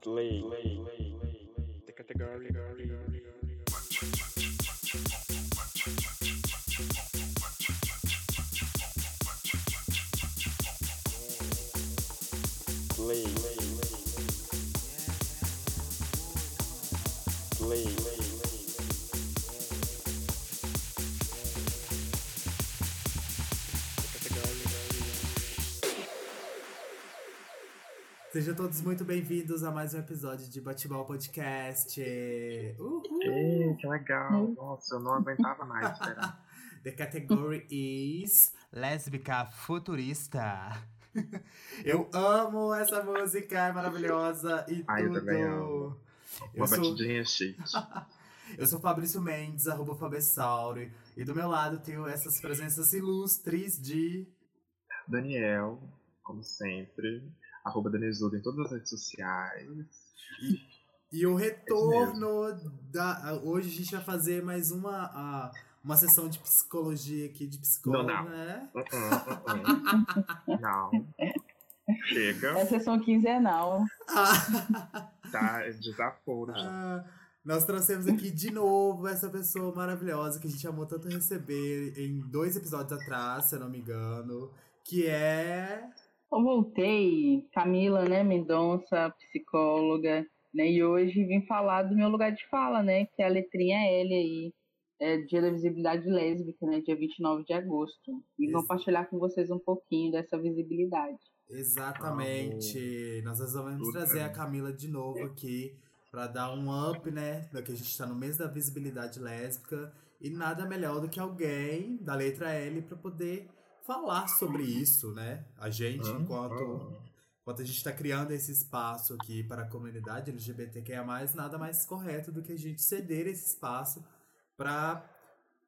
Play. The category. Play. Play. Sejam todos muito bem-vindos a mais um episódio de Batibal Podcast. Uhul. Ei, que legal. Nossa, eu não aguentava mais esperar. The category is lésbica futurista. Eu amo essa música, é maravilhosa e Ai, eu tudo. também amo. Uma Eu sou- batidinha chique. Eu sou Fabrício Mendes, arroba Fabessauri, e do meu lado tenho essas presenças ilustres de. Daniel, como sempre. Arroba Danizudo em todas as redes sociais. E o retorno da. Hoje a gente vai fazer mais uma, uma sessão de psicologia aqui, de psicólogo, Não, não. né? Uh -uh, uh -uh. Não. Chega. É sessão quinzenal. Ah, Tá é desaforo já. ah, nós trouxemos aqui de novo essa pessoa maravilhosa que a gente amou tanto receber em dois episódios atrás, se eu não me engano. Que é. Eu voltei, Camila, né, Mendonça, psicóloga, né, e hoje vim falar do meu lugar de fala, né, que é a letrinha L aí, é Dia da Visibilidade Lésbica, né, dia 29 de agosto. E Isso. compartilhar com vocês um pouquinho dessa visibilidade. Exatamente. Nós resolvemos Tudo trazer bem. a Camila de novo aqui para dar um up, né? Que a gente tá no mês da visibilidade lésbica. E nada melhor do que alguém da letra L para poder falar sobre isso, né? A gente, enquanto, enquanto a gente está criando esse espaço aqui para a comunidade LGBTQIA, nada mais correto do que a gente ceder esse espaço para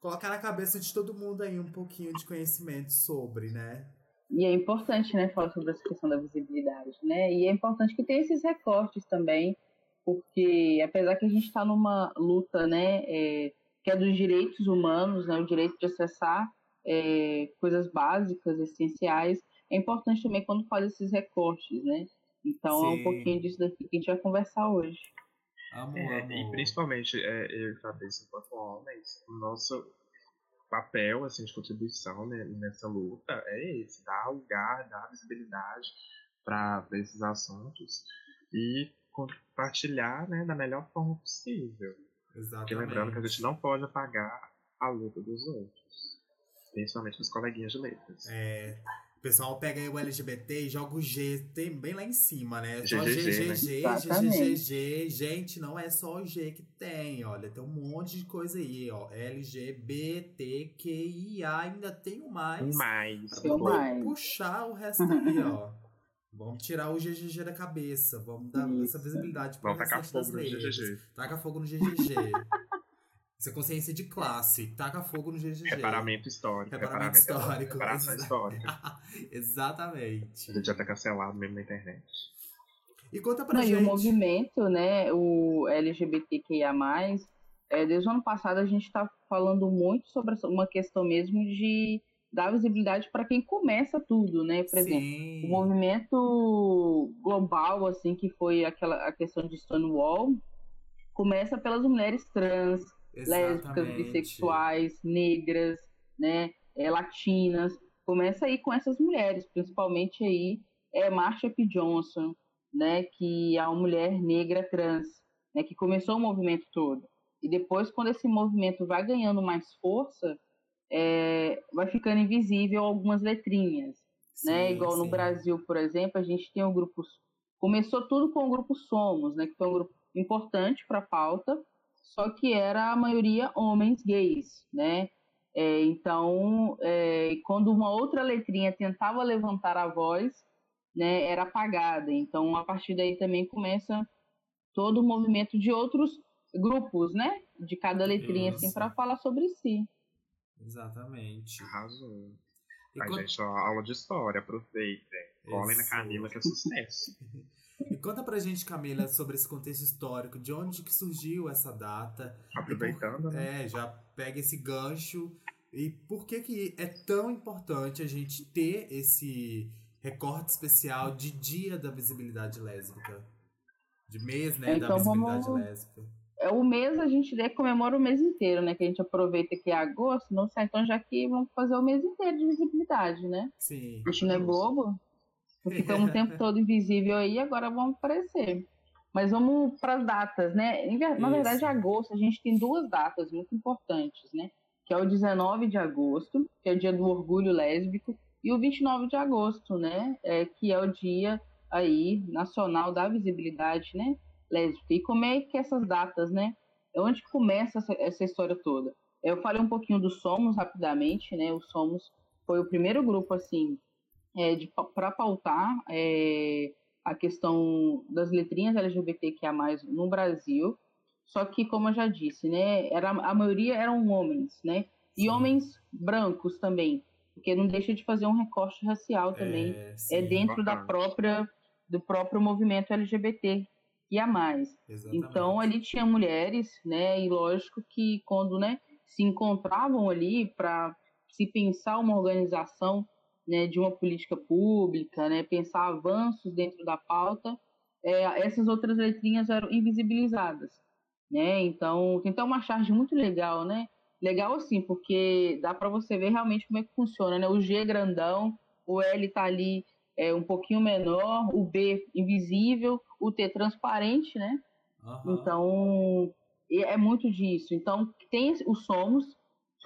colocar na cabeça de todo mundo aí um pouquinho de conhecimento sobre, né? E é importante, né, falar sobre essa questão da visibilidade, né? E é importante que tenha esses recortes também, porque apesar que a gente está numa luta, né, é, que é dos direitos humanos, né, o direito de acessar é, coisas básicas, essenciais, é importante também quando faz esses recortes, né? Então é Sim. um pouquinho disso daqui que a gente vai conversar hoje. Amo, É, amo. e principalmente é, eu e Fabrício, enquanto homens, o nosso papel assim, de contribuição né, nessa luta é esse, dar lugar, dar visibilidade para esses assuntos e compartilhar né, da melhor forma possível. Porque Exatamente. lembrando que a gente não pode apagar a luta dos outros, principalmente dos coleguinhas de letras. É, o pessoal pega aí o LGBT e joga o G tem bem lá em cima, né? Só GGG, né? GGG. GGG. Gente, não é só o G que tem, olha. Tem um monte de coisa aí, ó. LGBTQIA, ainda tem o mais. Mais. Mais. puxar o resto aí, ó. Vamos tirar o GGG da cabeça. Vamos dar essa Isso. visibilidade para o Vamos tacar restante das fogo no letras. GGG. Taca fogo no GGG. Isso é consciência de classe. Taca fogo no GGG. Reparamento histórico. Reparamento histórico. Reparação histórica. Exatamente. A gente já tá cancelado mesmo na internet. E conta pra Não, e gente. o movimento, né, o LGBTQIA+, é, desde o ano passado a gente está falando muito sobre uma questão mesmo de dar visibilidade para quem começa tudo, né? Por exemplo, Sim. o movimento global, assim, que foi aquela a questão de Stonewall, começa pelas mulheres trans, lésbicas, bissexuais, negras, né, é, latinas. Começa aí com essas mulheres, principalmente aí é Marsha P. Johnson, né, que é uma mulher negra trans, né, que começou o movimento todo. E depois, quando esse movimento vai ganhando mais força, é, vai ficando invisível algumas letrinhas, né? Sim, Igual no sim. Brasil, por exemplo, a gente tem o grupo. Começou tudo com o grupo Somos, né? Que foi um grupo importante para a pauta, só que era a maioria homens gays, né? É, então, é, quando uma outra letrinha tentava levantar a voz, né, era apagada. Então, a partir daí também começa todo o movimento de outros grupos, né? De cada letrinha, assim, Isso. para falar sobre si. Exatamente. Arrasou. E, Ai, con- gente, ó, aula de história, aproveitem. Colhem na. Camila que é sucesso. e conta pra gente, Camila, sobre esse contexto histórico, de onde que surgiu essa data. Aproveitando, né? É, já pega esse gancho. E por que que é tão importante a gente ter esse recorte especial de dia da visibilidade lésbica. De mês, né, então, da visibilidade vamos... lésbica. É o mês a gente comemora o mês inteiro, né? Que a gente aproveita que é agosto, não sei, então já que vamos fazer o mês inteiro de visibilidade, né? Sim. A gente não é bobo. Ficamos o tempo todo invisível aí, agora vamos aparecer. Mas vamos para as datas, né? Na verdade, agosto a gente tem duas datas muito importantes, né? Que é o 19 de agosto, que é o dia do orgulho lésbico, e o 29 de agosto, né? É, que é o dia aí nacional da visibilidade, né? Lésbica. E como é que essas datas, né? É onde começa essa, essa história toda? Eu falei um pouquinho do Somos rapidamente, né? O Somos foi o primeiro grupo assim é, para pautar é, a questão das letrinhas LGBTQIA+, no Brasil, só que, como eu já disse, né, era, a maioria eram homens, né, e sim. homens brancos também, porque não deixa de fazer um recorte racial também, é, é dentro da própria, do próprio movimento LGBT e a mais. Exatamente. Então, ali tinha mulheres, né, e lógico que quando, né, se encontravam ali para se pensar uma organização né, de uma política pública, né, pensar avanços dentro da pauta, é, essas outras letrinhas eram invisibilizadas, né? Então tem até uma charge muito legal, né? Legal assim, porque dá para você ver realmente como é que funciona, né? O G é grandão, o L tá ali é, um pouquinho menor, o B invisível, o T transparente, né? Uhum. Então é muito disso. Então tem os somos,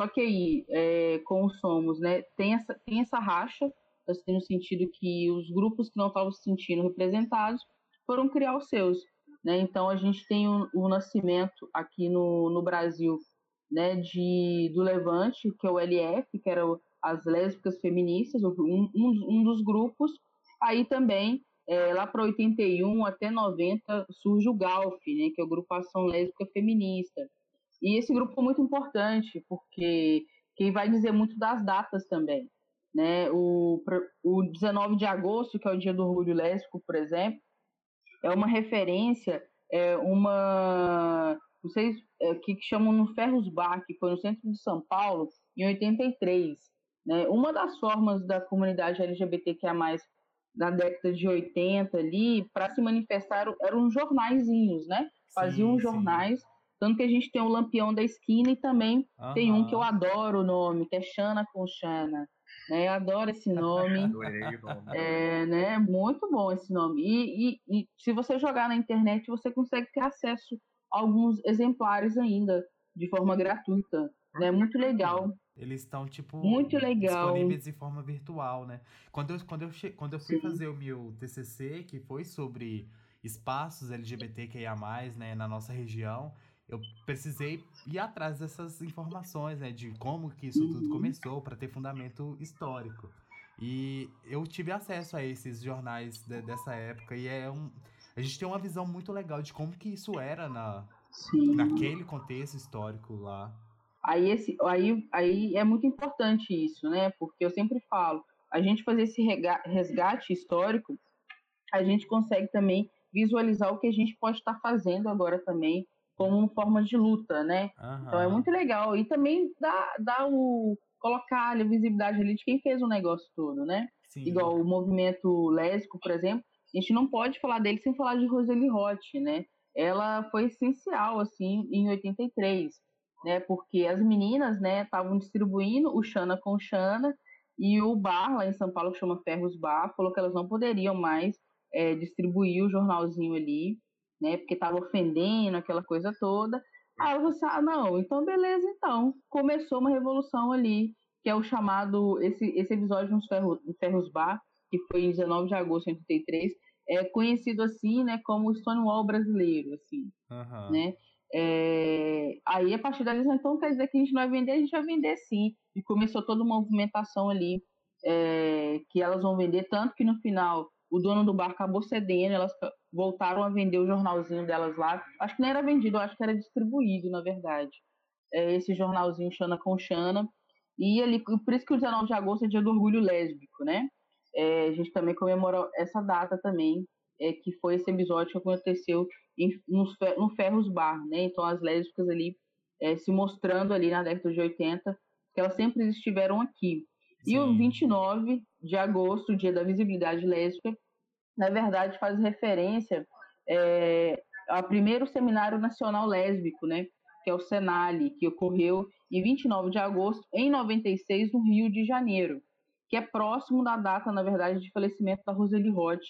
só que aí, é, com o Somos, né, tem essa, tem essa racha, assim, no sentido que os grupos que não estavam se sentindo representados foram criar os seus. Né? Então, a gente tem o, o nascimento aqui no, no Brasil né, de, do Levante, que é o LF, que era as lésbicas feministas, um, um, um dos grupos. Aí também, é, lá para 81 até 90, surge o GALF, né, que é a Agrupação Lésbica Feminista. E esse grupo foi muito importante, porque quem vai dizer muito das datas também. Né? O, o 19 de agosto, que é o dia do orgulho lésbico, por exemplo, é uma referência, é uma. Vocês é, que chamam no Ferros Bar, que foi no centro de São Paulo, em 83. Né? Uma das formas da comunidade LGBTQIA, na década de 80 ali, para se manifestar eram jornaizinhos, né? Faziam sim, jornais sim. Tanto que a gente tem o Lampião da Esquina e também uhum. tem um que eu adoro o nome, que é Xana com Xana. Né? Eu adoro esse nome. Adorei o nome. É, né? Muito bom esse nome. E, e, e, se você jogar na internet, você consegue ter acesso a alguns exemplares ainda, de forma gratuita. Né? Muito legal. Eles estão, tipo, Muito legal. disponíveis de forma virtual, né? Quando eu, quando eu, che... quando eu fui Sim. fazer o meu TCC, que foi sobre espaços LGBTQIA+, né, na nossa região, eu precisei ir atrás dessas informações, né, de como que isso tudo começou, para ter fundamento histórico. E eu tive acesso a esses jornais de, dessa época e é um, a gente tem uma visão muito legal de como que isso era na, naquele contexto histórico lá. Aí, esse, aí, aí é muito importante isso, né? Porque eu sempre falo, a gente fazer esse resgate histórico, a gente consegue também visualizar o que a gente pode estar fazendo agora também como forma de luta, né? Uhum. Então é muito legal. E também dá, dá o. colocar a visibilidade ali de quem fez o negócio todo, né? Sim. Igual o movimento lésbico, por exemplo, a gente não pode falar dele sem falar de Roseli Roth, né? Ela foi essencial, assim, em 83, né? Porque as meninas, né, estavam distribuindo o Xana com Xana e o bar lá em São Paulo, que chama Ferros Bar, falou que elas não poderiam mais é, distribuir o jornalzinho ali né? Porque estava ofendendo aquela coisa toda. Aí você, ah, não, então beleza, então. Começou uma revolução ali, que é o chamado, esse, esse episódio nos Ferros, Bar, que foi em 19 de agosto de 83, é conhecido assim, né, como o Stonewall brasileiro, assim, uhum. né? É, aí, a partir dali, então quer dizer que a gente não vai vender, a gente vai vender sim. E começou toda uma movimentação ali, é, que elas vão vender, tanto que no final o dono do bar acabou cedendo, elas voltaram a vender o jornalzinho delas lá. Acho que não era vendido, acho que era distribuído, na verdade. É esse jornalzinho Xana com Xana. E ali, por isso que o 19 de agosto é dia do orgulho lésbico, né? É, a gente também comemora essa data também, é, que foi esse episódio que aconteceu em, no, no Ferros Bar, né? Então as lésbicas ali é, se mostrando ali na década de 80, que elas sempre estiveram aqui. Sim. E o 29 de agosto, dia da visibilidade lésbica, na verdade faz referência é, ao primeiro seminário nacional lésbico, né, que é o Senali, que ocorreu em 29 de agosto em 96 no Rio de Janeiro, que é próximo da data, na verdade, de falecimento da Roseli Roth,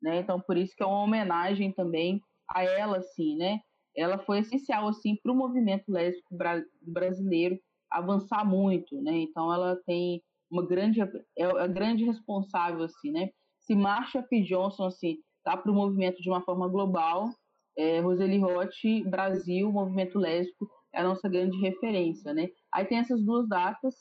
né? Então por isso que é uma homenagem também a ela, assim, né? Ela foi essencial assim para o movimento lésbico brasileiro avançar muito, né? Então ela tem uma grande é a grande responsável assim, né? Se Marsha P. Johnson assim tá para o movimento de uma forma global, é, Roseli Roth, Brasil, movimento lésbico é a nossa grande referência, né? Aí tem essas duas datas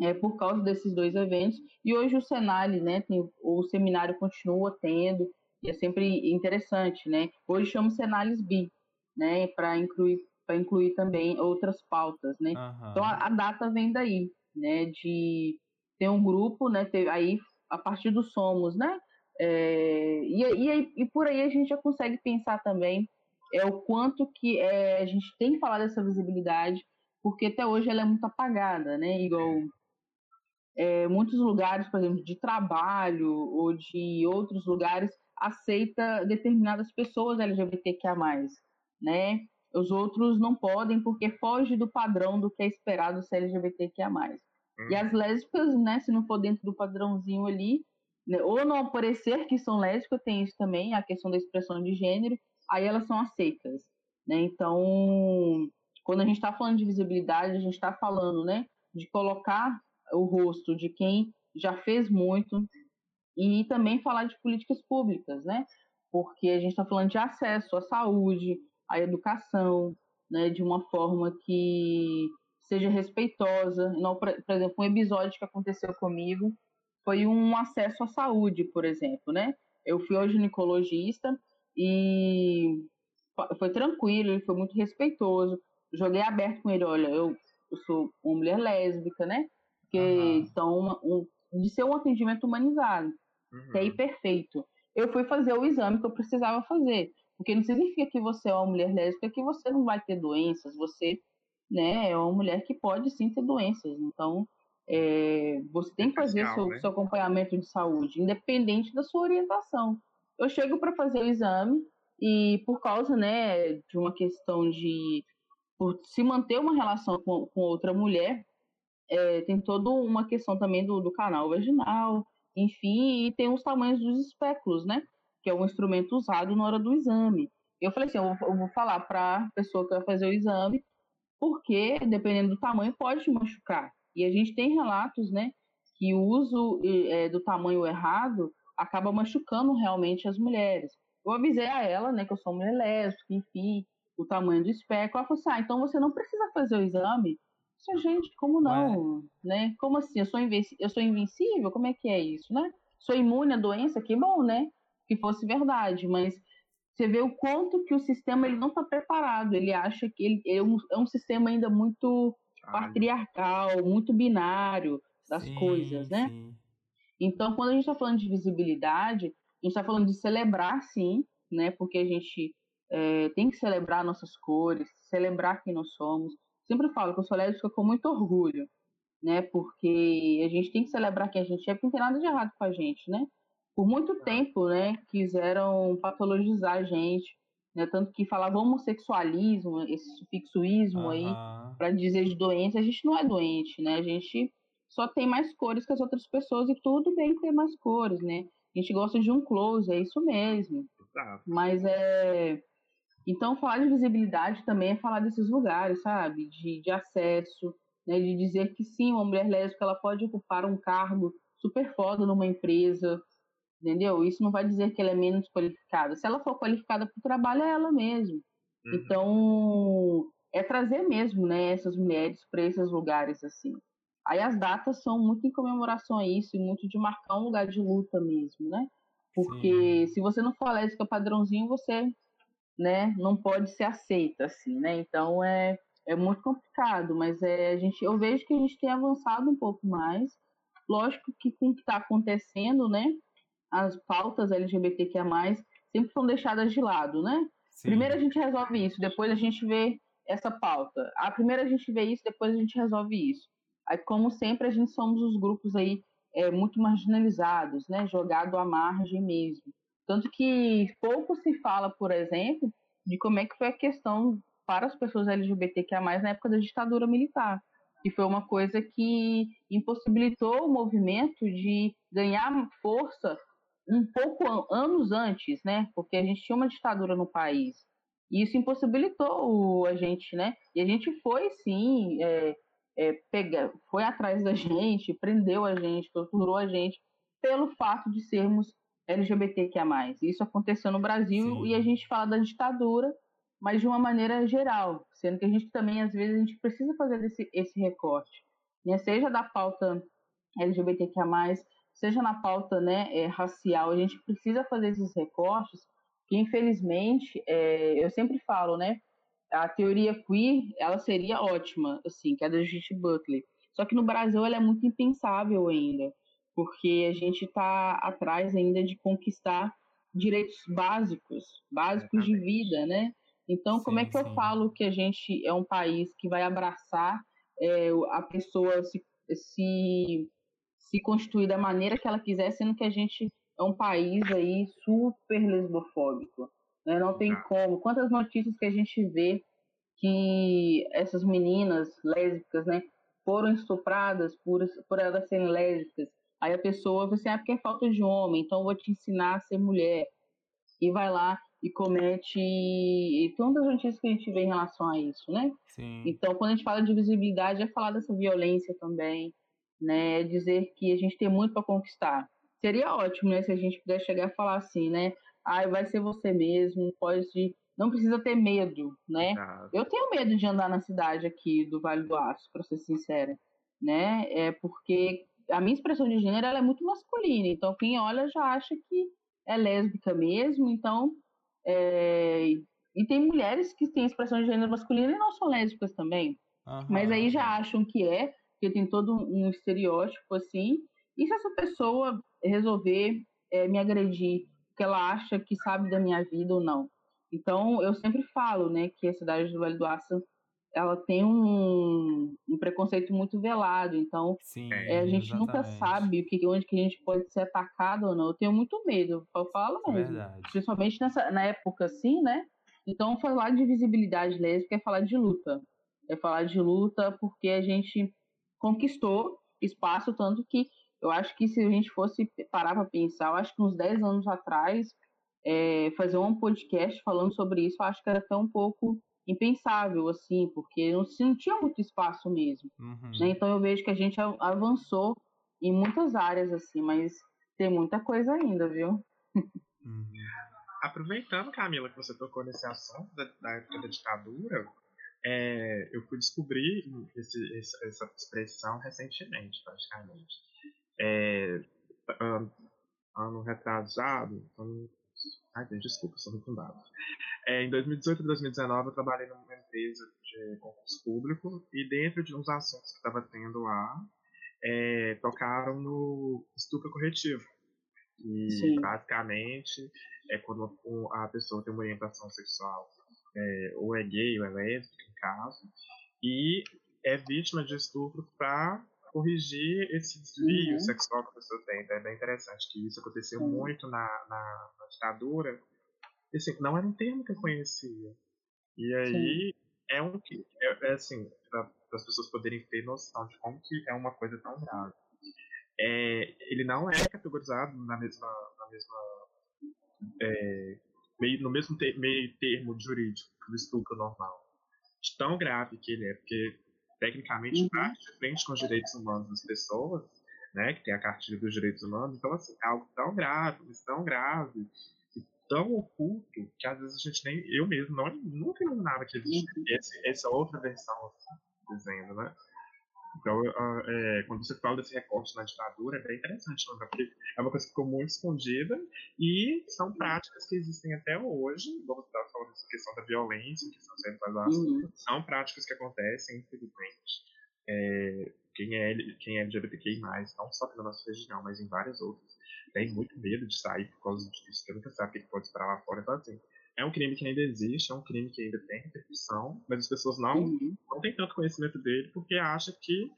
é, por causa desses dois eventos e hoje o Senali, né? Tem, o seminário continua tendo e é sempre interessante, né? Hoje chama Senalis B, né? Para incluir para incluir também outras pautas, né? Uhum. Então a, a, data vem daí, né? De ter um grupo, né? Ter, aí a partir do Somos, né? É, e, e, e por aí a gente já consegue pensar também é o quanto que é, a gente tem que falar dessa visibilidade, porque até hoje ela é muito apagada, né? Igual é, muitos lugares, por exemplo, de trabalho ou de outros lugares aceita determinadas pessoas LGBTQIA+, né? Os outros não podem porque foge do padrão do que é esperado ser LGBTQIA+. Hum. E as lésbicas, né, se não for dentro do padrãozinho ali, né, ou não aparecer que são lésbicas, tem isso também, a questão da expressão de gênero, aí elas são aceitas, né? Então, quando a gente está falando de visibilidade, a gente está falando, né, de colocar o rosto de quem já fez muito e também falar de políticas públicas, né? Porque a gente está falando de acesso à saúde, a educação, né, de uma forma que seja respeitosa. Não, por, exemplo, um episódio que aconteceu comigo foi um acesso à saúde, por exemplo, né? Eu fui ao ginecologista e foi tranquilo, ele foi muito respeitoso. Joguei aberto com ele, olha, eu, eu sou uma mulher lésbica, né? Porque, uhum. Então, uma, um, de ser um atendimento humanizado. Uhum. aí perfeito. Eu fui fazer o exame que eu precisava fazer. Porque não significa que você é uma mulher lésbica que você não vai ter doenças. Você né, é uma mulher que pode sim ter doenças. Então, é, você tem que fazer seu, né? seu acompanhamento de saúde, independente da sua orientação. Eu chego para fazer o exame e por causa né, de uma questão de por se manter uma relação com, com outra mulher, é, tem toda uma questão também do, do canal vaginal, enfim, e tem os tamanhos dos espéculos, né? que é um instrumento usado na hora do exame. Eu falei assim, eu vou, eu vou falar para a pessoa que vai fazer o exame, porque dependendo do tamanho pode machucar. E a gente tem relatos, né, que o uso é, do tamanho errado acaba machucando realmente as mulheres. Eu avisei a ela, né, que eu sou mulher lésbica, enfim, o tamanho do espectro. Ela falou assim, ah, então você não precisa fazer o exame. Eu disse, gente, como não? Né? Como assim? Eu sou, eu sou invencível? Como é que é isso, né? Sou imune à doença? Que bom, né? que fosse verdade, mas você vê o quanto que o sistema ele não está preparado. Ele acha que ele é um, é um sistema ainda muito patriarcal, muito binário das sim, coisas, né? Sim. Então, quando a gente está falando de visibilidade, a gente está falando de celebrar, sim, né? Porque a gente é, tem que celebrar nossas cores, celebrar quem nós somos. Sempre falo que eu sou lésbica com muito orgulho, né? Porque a gente tem que celebrar quem a gente é, porque não tem nada de errado com a gente, né? Por muito tá. tempo, né, quiseram patologizar a gente, né, tanto que falava homossexualismo, esse sufixoísmo uhum. aí, para dizer de doença, a gente não é doente, né, a gente só tem mais cores que as outras pessoas e tudo bem ter mais cores, né, a gente gosta de um close, é isso mesmo, mas é... Então, falar de visibilidade também é falar desses lugares, sabe, de, de acesso, né, de dizer que sim, uma mulher lésbica ela pode ocupar um cargo super foda numa empresa, entendeu? Isso não vai dizer que ela é menos qualificada. Se ela for qualificada para o trabalho, é ela mesmo. Uhum. Então, é trazer mesmo, né, essas mulheres para esses lugares assim. Aí as datas são muito em comemoração a isso, e muito de marcar um lugar de luta mesmo, né? Porque Sim. se você não for lésbica padrãozinho, você, né, não pode ser aceita assim, né? Então é é muito complicado, mas é a gente eu vejo que a gente tem avançado um pouco mais. Lógico que com o que está acontecendo, né? As pautas LGBTQIA+, sempre são deixadas de lado, né? Sim. Primeiro a gente resolve isso, depois a gente vê essa pauta. A primeira a gente vê isso, depois a gente resolve isso. Aí, como sempre, a gente somos os grupos aí é, muito marginalizados, né, jogados à margem mesmo. Tanto que pouco se fala, por exemplo, de como é que foi a questão para as pessoas LGBTQIA+, na época da ditadura militar, que foi uma coisa que impossibilitou o movimento de ganhar força um pouco anos antes, né? Porque a gente tinha uma ditadura no país. E isso impossibilitou a gente, né? E a gente foi, sim, é, é, pega, foi atrás da gente, prendeu a gente, torturou a gente, pelo fato de sermos LGBTQIA+. Isso aconteceu no Brasil sim. e a gente fala da ditadura, mas de uma maneira geral, sendo que a gente também, às vezes, a gente precisa fazer esse, esse recorte, né? seja da pauta LGBTQIA+, seja na pauta né, é, racial, a gente precisa fazer esses recortes, que infelizmente, é, eu sempre falo, né, a teoria queer, ela seria ótima, assim, que é da Judith Butler, só que no Brasil ela é muito impensável ainda, porque a gente está atrás ainda de conquistar direitos básicos, básicos de vida, né? Então, sim, como é que sim. eu falo que a gente é um país que vai abraçar é, a pessoa se, se se constituir da maneira que ela quiser, sendo que a gente é um país aí super lesbofóbico. Né? Não tem como. Quantas notícias que a gente vê que essas meninas lésbicas, né, foram estupradas por, por elas serem lésbicas. Aí a pessoa vai assim, ah, porque é falta de homem, então eu vou te ensinar a ser mulher. E vai lá e comete e tantas notícias que a gente vê em relação a isso, né? Sim. Então, quando a gente fala de visibilidade, é falar dessa violência também, né? Dizer que a gente tem muito para conquistar. Seria ótimo, né? Se a gente pudesse chegar a falar assim, né? Ah, vai ser você mesmo, pode. Não precisa ter medo, né? Ah. Eu tenho medo de andar na cidade aqui do Vale do Aço, para ser sincera, né? É porque a minha expressão de gênero ela é muito masculina, então quem olha já acha que é lésbica mesmo, então é... e tem mulheres que têm expressão de gênero masculina e não são lésbicas também, uhum. mas aí já acham que é porque tem todo um estereótipo assim. E se essa pessoa resolver é, me agredir, porque ela acha que sabe da minha vida ou não? Então, eu sempre falo, né, que a cidade do Vale do Aço, ela tem um, um preconceito muito velado. Então, Sim, é, a gente exatamente. nunca sabe o que, onde que a gente pode ser atacado ou não. Eu tenho muito medo, eu falo é mesmo. Verdade. Principalmente nessa, na época assim, né? Então, falar de visibilidade lésbica é falar de luta. É falar de luta porque a gente conquistou espaço, tanto que eu acho que se a gente fosse parar para pensar, eu acho que uns 10 anos atrás, é, fazer um podcast falando sobre isso, eu acho que era até um pouco impensável, assim, porque não, não tinha muito espaço mesmo. Uhum. Né? Então eu vejo que a gente avançou em muitas áreas, assim, mas tem muita coisa ainda, viu? Uhum. Aproveitando, Camila, que você tocou nesse assunto da, da época da ditadura, é, eu fui descobrir esse, essa expressão recentemente, praticamente. É, ano retrasado, ano, ai, desculpa, sou muito dado. É, em 2018 e 2019 eu trabalhei numa empresa de concurso público e dentro de uns assuntos que estava tendo lá, é, tocaram no estupro corretivo. E Sim. basicamente é quando a pessoa tem uma orientação sexual é, ou é gay ou é lésbica, no caso, e é vítima de estupro para corrigir esse desvio uhum. sexual que a pessoa tem. Então é bem interessante que isso aconteceu uhum. muito na, na, na ditadura. E, assim, não era um termo que eu conhecia. E aí Sim. é um que é, é assim para as pessoas poderem ter noção de como que é uma coisa tão grave. É, ele não é categorizado na mesma na mesma é, meio, no mesmo meio termo jurídico do estupro normal. De tão grave que ele é, porque tecnicamente uhum. parte de frente com os direitos humanos das pessoas, né, que tem a cartilha dos direitos humanos, então assim, é algo tão grave, tão grave, e tão oculto, que às vezes a gente nem, eu mesmo, não, nunca imaginava que existia uhum. essa outra versão assim, dizendo, né? Então, é, quando você fala desse recorte na ditadura, é bem interessante, né? porque é uma coisa que ficou muito escondida e são práticas que existem até hoje. Vamos estar falando dessa questão da violência, questão sexual, uhum. são práticas que acontecem, infelizmente. É, quem, é, quem é LGBTQI, não só na nossa região, mas em várias outras, tem muito medo de sair por causa disso, porque nunca sabe o que pode esperar lá fora. Então, assim, é um crime que ainda existe, é um crime que ainda tem repercussão, mas as pessoas não, uhum. não têm tanto conhecimento dele porque acham que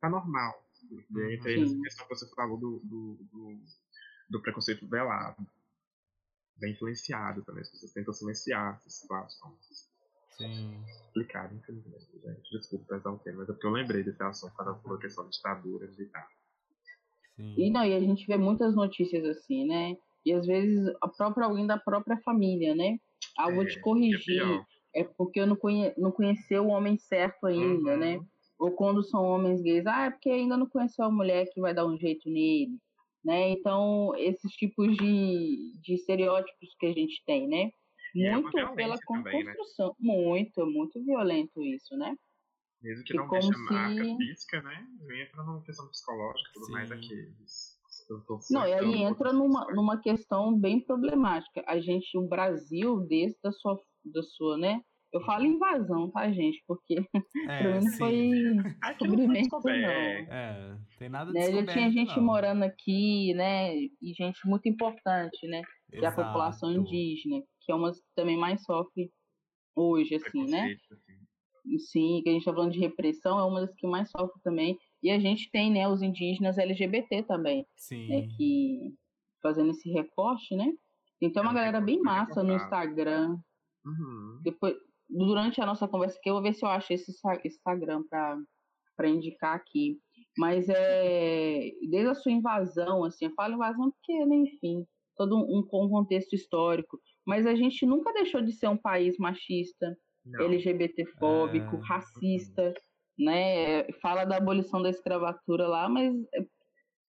tá normal. E tem essa questão que você falou do, do, do, do preconceito velado. Bem influenciado também. As pessoas tentam silenciar essas situações. Sim. Complicado, infelizmente, gente. Desculpa pesar um tempo, mas é porque eu lembrei desse assunto quando falou questão de ditadura militar. Sim. E não, e a gente vê muitas notícias assim, né? E às vezes a própria alguém da própria família, né? Ah, vou te é, corrigir. É, é, porque eu não, conhe, não conheceu o homem certo ainda, né? uhum. né? Ou quando são homens gays, ah, é porque ainda não conheceu a mulher que vai dar um jeito nele, né? Então, esses tipos de, de estereótipos que a gente tem, né? É muito é pela construção. Também, né? Muito, muito violento isso, né? Mesmo que, que não deixe se... marca física, né? Entra numa questão psicológica e tudo Sim. mais aqui. Não, e aí entra numa, numa questão bem problemática. A gente, o Brasil, desde a sua, da sua, né? Eu falo invasão, tá, gente? Porque é, pra mim foi descobrimento, não. É, tem nada de né? Já tinha gente não. morando aqui, né? E gente muito importante, né? Que é a população indígena, que é uma que também mais sofre hoje, assim, né? Assim. Sim, que a gente tá falando de repressão, é uma das que mais sofre também. E a gente tem, né, os indígenas LGBT também. Né, Sim. Né, que fazendo esse recorte, né? Então é uma galera bem massa no Instagram. Uhum. Depois, durante a nossa conversa aqui, eu vou ver se eu acho esse Instagram para indicar aqui. Mas é desde a sua invasão, assim, eu falo invasão porque, né, enfim, todo um, um contexto histórico. Mas a gente nunca deixou de ser um país machista, Não. LGBTfóbico, é... racista, né? Fala da abolição da escravatura lá, mas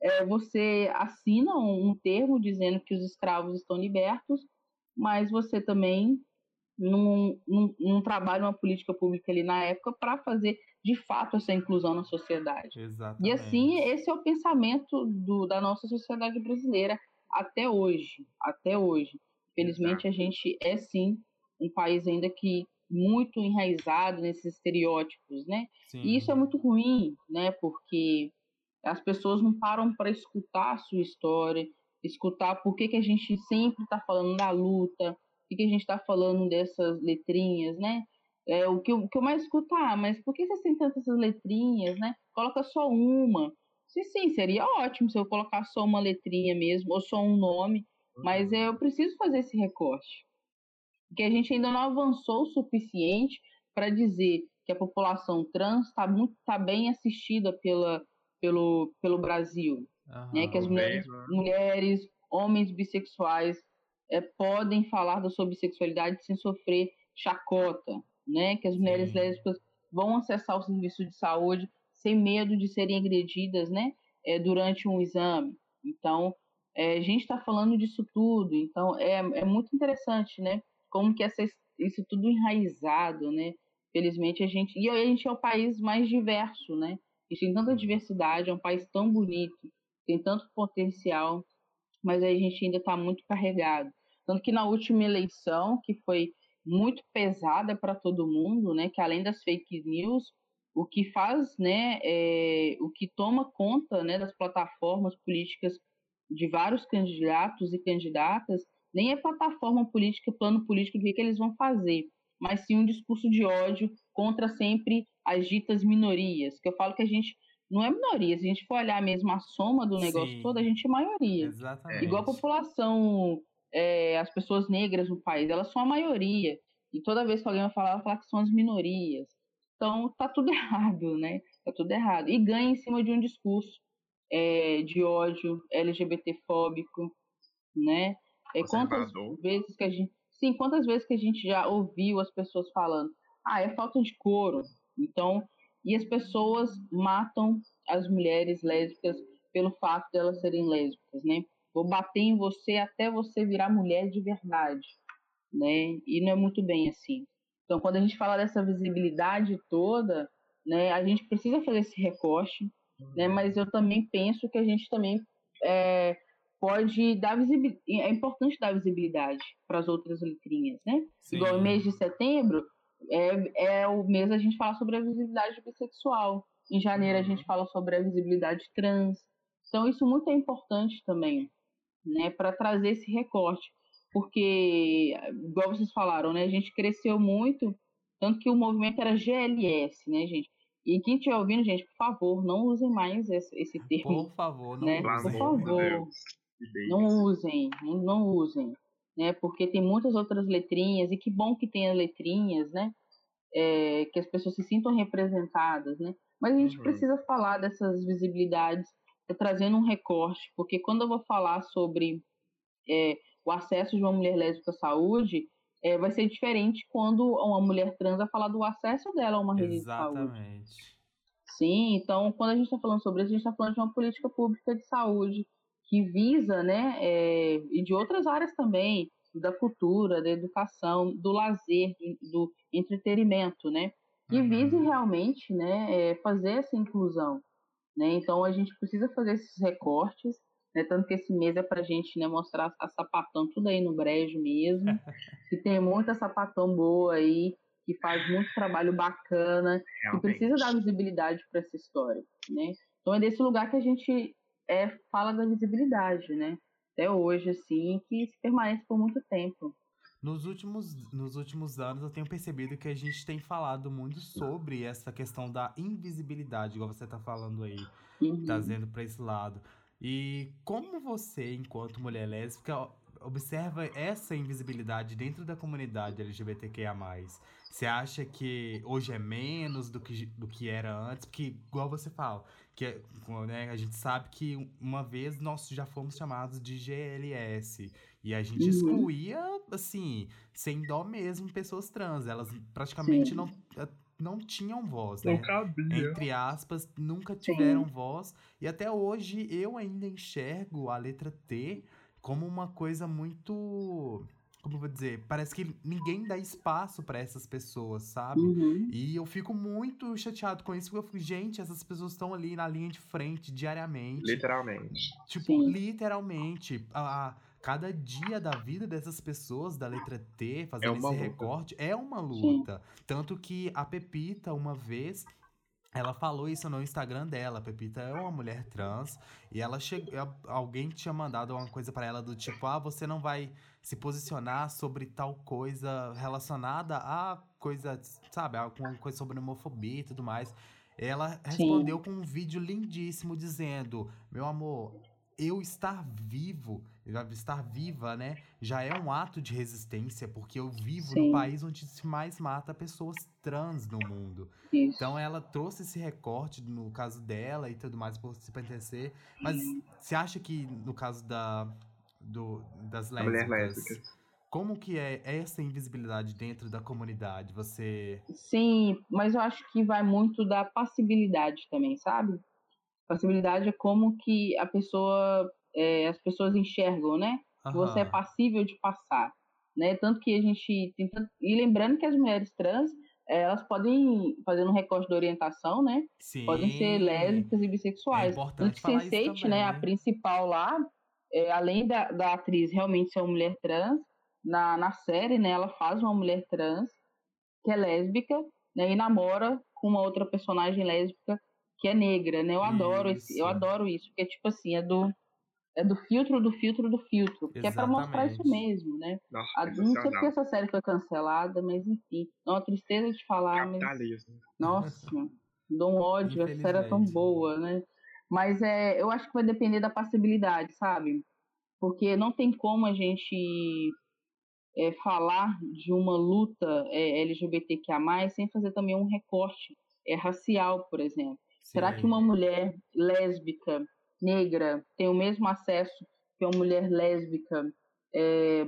é, você assina um, um termo dizendo que os escravos estão libertos, mas você também não, não, não trabalha uma política pública ali na época para fazer de fato essa inclusão na sociedade. Exatamente. E assim, esse é o pensamento do, da nossa sociedade brasileira até hoje. Até hoje. Felizmente, a gente é sim um país ainda que muito enraizado nesses estereótipos, né? Sim. E isso é muito ruim, né? Porque as pessoas não param para escutar a sua história, escutar por que, que a gente sempre está falando da luta, por que, que a gente está falando dessas letrinhas, né? É, o, que eu, o que eu mais escuto, ah, mas por que vocês têm tantas letrinhas, né? Coloca só uma. Sim, sim, seria ótimo se eu colocar só uma letrinha mesmo, ou só um nome, mas uhum. eu preciso fazer esse recorte que a gente ainda não avançou o suficiente para dizer que a população trans está muito tá bem assistida pela, pelo, pelo Brasil, uhum, né? Que as mulheres, né? mulheres, homens bissexuais é, podem falar da sua bissexualidade sem sofrer chacota, né? Que as mulheres Sim. lésbicas vão acessar o serviço de saúde sem medo de serem agredidas, né? É, durante um exame. Então, é, a gente está falando disso tudo. Então, é, é muito interessante, né? Como que essa, isso tudo enraizado, né? Felizmente a gente. E a gente é o país mais diverso, né? A gente tem tanta diversidade, é um país tão bonito, tem tanto potencial, mas a gente ainda está muito carregado. Tanto que na última eleição, que foi muito pesada para todo mundo, né? Que além das fake news, o que faz, né? É, o que toma conta, né? Das plataformas políticas de vários candidatos e candidatas nem é plataforma política, plano político do que, que eles vão fazer, mas sim um discurso de ódio contra sempre as ditas minorias. Que eu falo que a gente não é minoria, se a gente for olhar mesmo a soma do negócio sim, todo, a gente é maioria. Exatamente. Igual a população, é, as pessoas negras no país, elas são a maioria. E toda vez que alguém vai falar, vai falar que são as minorias. Então tá tudo errado, né? Tá tudo errado. E ganha em cima de um discurso é, de ódio LGBTfóbico, né? É, quantas vezes que a gente. Sim, quantas vezes que a gente já ouviu as pessoas falando, ah, é falta de couro. Então, e as pessoas matam as mulheres lésbicas pelo fato de elas serem lésbicas, né? Vou bater em você até você virar mulher de verdade, né? E não é muito bem assim. Então, quando a gente fala dessa visibilidade toda, né, a gente precisa fazer esse recorte, né? Uhum. Mas eu também penso que a gente também é, pode dar visibilidade, é importante dar visibilidade para as outras letrinhas, né? Sim. Igual o mês de setembro, é, é o mês a gente fala sobre a visibilidade bissexual. Em janeiro a gente uhum. fala sobre a visibilidade trans. Então isso muito é importante também, né, para trazer esse recorte, porque igual vocês falaram, né, a gente cresceu muito, tanto que o movimento era GLS, né, gente? E quem estiver ouvindo, gente, por favor, não usem mais esse, esse termo. Por favor, não né? Por favor. Não usem, não, usem, né? Porque tem muitas outras letrinhas, e que bom que tenha letrinhas, né? É, que as pessoas se sintam representadas, né? Mas a gente Uhum. precisa falar dessas visibilidades, é, trazendo um recorte, porque quando eu vou falar sobre é, o acesso de uma mulher lésbica à saúde, é, vai ser diferente quando uma mulher trans vai falar do acesso dela a uma rede de saúde. Exatamente. Sim, então quando a gente está falando sobre isso, a gente está falando de uma política pública de saúde que visa, né, é, e de outras áreas também, da cultura, da educação, do lazer, do, do entretenimento, né, que Uhum. vise realmente, né, é, fazer essa inclusão, né. Então a gente precisa fazer esses recortes, né, tanto que esse mês é para a gente, né, mostrar a sapatão tudo aí no brejo mesmo, que tem muita sapatão boa aí, que faz muito trabalho bacana, que Realmente. precisa dar visibilidade para essa história, né? Então é desse lugar que a gente é, fala da visibilidade, né? Até hoje, assim, que se permanece por muito tempo. Nos últimos, nos últimos anos, eu tenho percebido que a gente tem falado muito sobre essa questão da invisibilidade, igual você tá falando aí, Uhum. trazendo para esse lado. E como você, enquanto mulher lésbica, observa essa invisibilidade dentro da comunidade LGBTQIA+. Você acha que hoje é menos do que, do que era antes? Porque, igual você fala, que é- né, a gente sabe que uma vez nós já fomos chamados de GLS. E a gente Uhum. excluía, assim, sem dó mesmo, pessoas trans. Elas praticamente Sim. não, eh, não tinham voz, né? Não cabia. entre aspas, nunca tiveram voz. E até hoje eu ainda enxergo a letra T como uma coisa muito. Como eu vou dizer? Parece que ninguém dá espaço para essas pessoas, sabe? Uhum. E eu fico muito chateado com isso, porque eu fico, gente, essas pessoas estão ali na linha de frente diariamente. Literalmente. Tipo, Sim. literalmente, a, a- cada dia da vida dessas pessoas da letra T, fazendo uma esse luta. recorte, é uma luta. Tanto que a Pepita, uma vez, ela falou isso no Instagram dela. A Pepita é uma mulher trans e ela chegou. Alguém tinha mandado uma coisa pra ela do tipo: ah, você não vai se posicionar sobre tal coisa relacionada a coisa, sabe, alguma coisa sobre homofobia e tudo mais. Ela respondeu com um vídeo lindíssimo dizendo: Meu amor, eu estar vivo, estar viva, né? Já é um ato de resistência, porque eu vivo Sim. no país onde se mais mata pessoas trans no mundo. Isso. Então ela trouxe esse recorte no caso dela e tudo mais por se pertencer. Mas você acha que no caso da do, das lésbicas, lésbica. como que é essa invisibilidade dentro da comunidade? Você Sim, mas eu acho que vai muito da passibilidade também, sabe? Passibilidade é como que a pessoa, é, as pessoas enxergam, né? que você é Aham. passível de passar, né? Tanto que a gente tem tanto... e lembrando que as mulheres trans eh, elas podem fazer um recorte de orientação, né? Sim. Podem ser lésbicas e bissexuais. É importante falar isso Sense8, também, né? A né? principal lá, eh, além da, da atriz realmente ser uma mulher trans, na, na série, né? Ela faz uma mulher trans que é lésbica, né? E namora com uma outra personagem lésbica que é negra, né? Eu adoro esse, eu Isso. adoro isso, porque tipo assim é do é do filtro do filtro do filtro, porque é pra mostrar isso mesmo, né? Nossa, A- não sei porque essa série foi cancelada, mas enfim. É uma tristeza de falar, mas. Nossa, dou um ódio, essa série é tão boa, né? Mas é, eu acho que vai depender da passibilidade, sabe? Porque não tem como a gente é, falar de uma luta é, LGBTQIA, sem fazer também um recorte é, racial, por exemplo. Será que Sim. uma mulher lésbica, negra, tem o mesmo acesso que uma mulher lésbica é,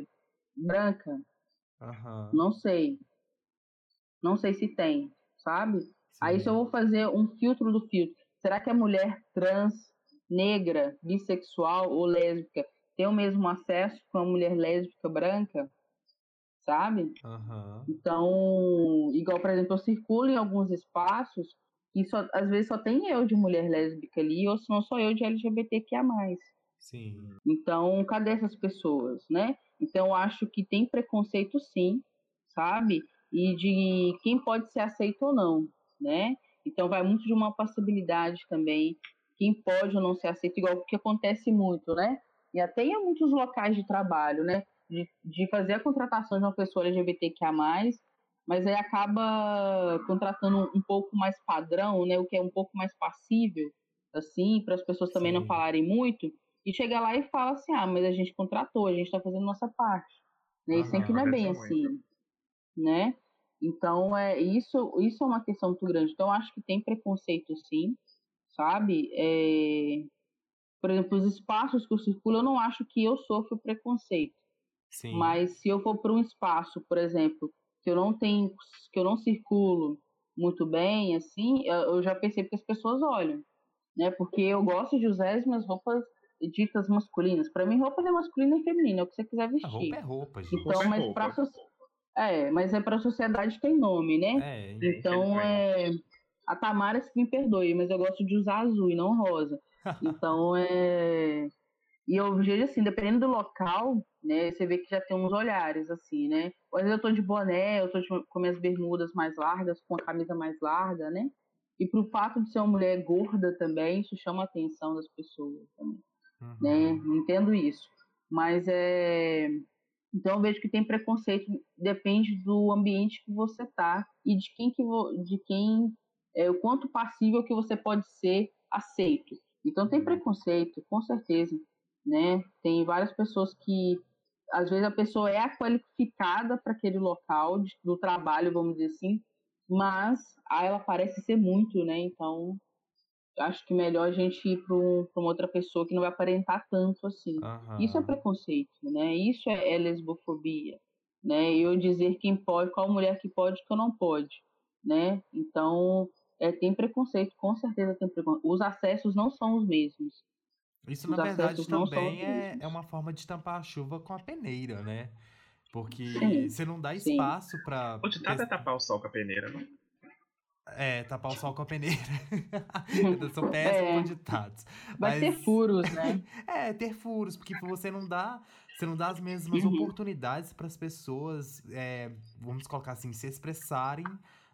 branca? Aham. Não sei. Não sei se tem, sabe? Aí Sim. se eu vou fazer um filtro do filtro, será que a mulher trans, negra, bissexual ou lésbica tem o mesmo acesso que uma mulher lésbica branca? Sabe? Aham. Então, igual, por exemplo, eu circulo em alguns espaços e só, às vezes só tem eu de mulher lésbica ali, ou se não sou eu de LGBTQIA+. Sim. Então, cadê essas pessoas, né? Então, acho que tem preconceito sim, sabe? E de quem pode ser aceito ou não, né? Então, vai muito de uma passibilidade também, quem pode ou não ser aceito, igual o que acontece muito, né? E até em muitos locais de trabalho, né? De, de fazer a contratação de uma pessoa LGBTQIA+, mas aí acaba contratando um pouco mais padrão, né, o que é um pouco mais passível, assim, para as pessoas também Sim. não falarem muito, e chega lá e fala assim, ah, mas a gente contratou, a gente está fazendo nossa parte, né, isso aqui não é bem assim, muito. né, então é isso, isso é uma questão muito grande, então acho que tem preconceito sim, sabe, é... por exemplo, os espaços que eu circulo, eu não acho que eu sofro preconceito, Sim. Mas se eu for para um espaço, por exemplo, que eu não tenho, que eu não circulo muito bem, assim, eu já percebo que as pessoas olham, né? Porque eu gosto de usar as minhas roupas ditas masculinas. Para mim, roupa é masculina e feminina, é o que você quiser vestir. A roupa é roupa, gente. Então, é mas para é, mas é para a sociedade tem nome, né? É, então é a Tamara se me perdoe, mas eu gosto de usar azul e não rosa. Então é e eu vejo assim, dependendo do local, né, você vê que já tem uns olhares, assim, né? Às vezes eu tô de boné, eu tô de, com minhas bermudas mais largas, com a camisa mais larga, né? E pro fato de ser uma mulher gorda também, isso chama a atenção das pessoas também, uhum. né? Entendo isso. Mas é... Então eu vejo que tem preconceito, depende do ambiente que você tá e de quem que de quem é, o quanto passível que você pode ser aceito. Então tem uhum. preconceito, com certeza né? Tem várias pessoas que às vezes a pessoa é qualificada para aquele local de, do trabalho, vamos dizer assim, mas ela parece ser muito, né? Então acho que melhor a gente ir para um, uma outra pessoa que não vai aparentar tanto assim. Uhum. Isso é preconceito, né? Isso é, é lesbofobia, né? Eu dizer quem pode, qual mulher que pode, que não pode, né? Então é, tem preconceito, com certeza tem preconceito. Os acessos não são os mesmos. Isso, na verdade, também é, é uma forma de tampar a chuva com a peneira, né? Porque sim, você não dá espaço para. O ditado é tapar o sol com a peneira, não? É, tapar o sol com a peneira. Eu sou péssimo é. com ditados. Vai mas... ter furos, né? é, ter furos, porque você não dá, você não dá as mesmas uhum. oportunidades para as pessoas, é, vamos colocar assim, se expressarem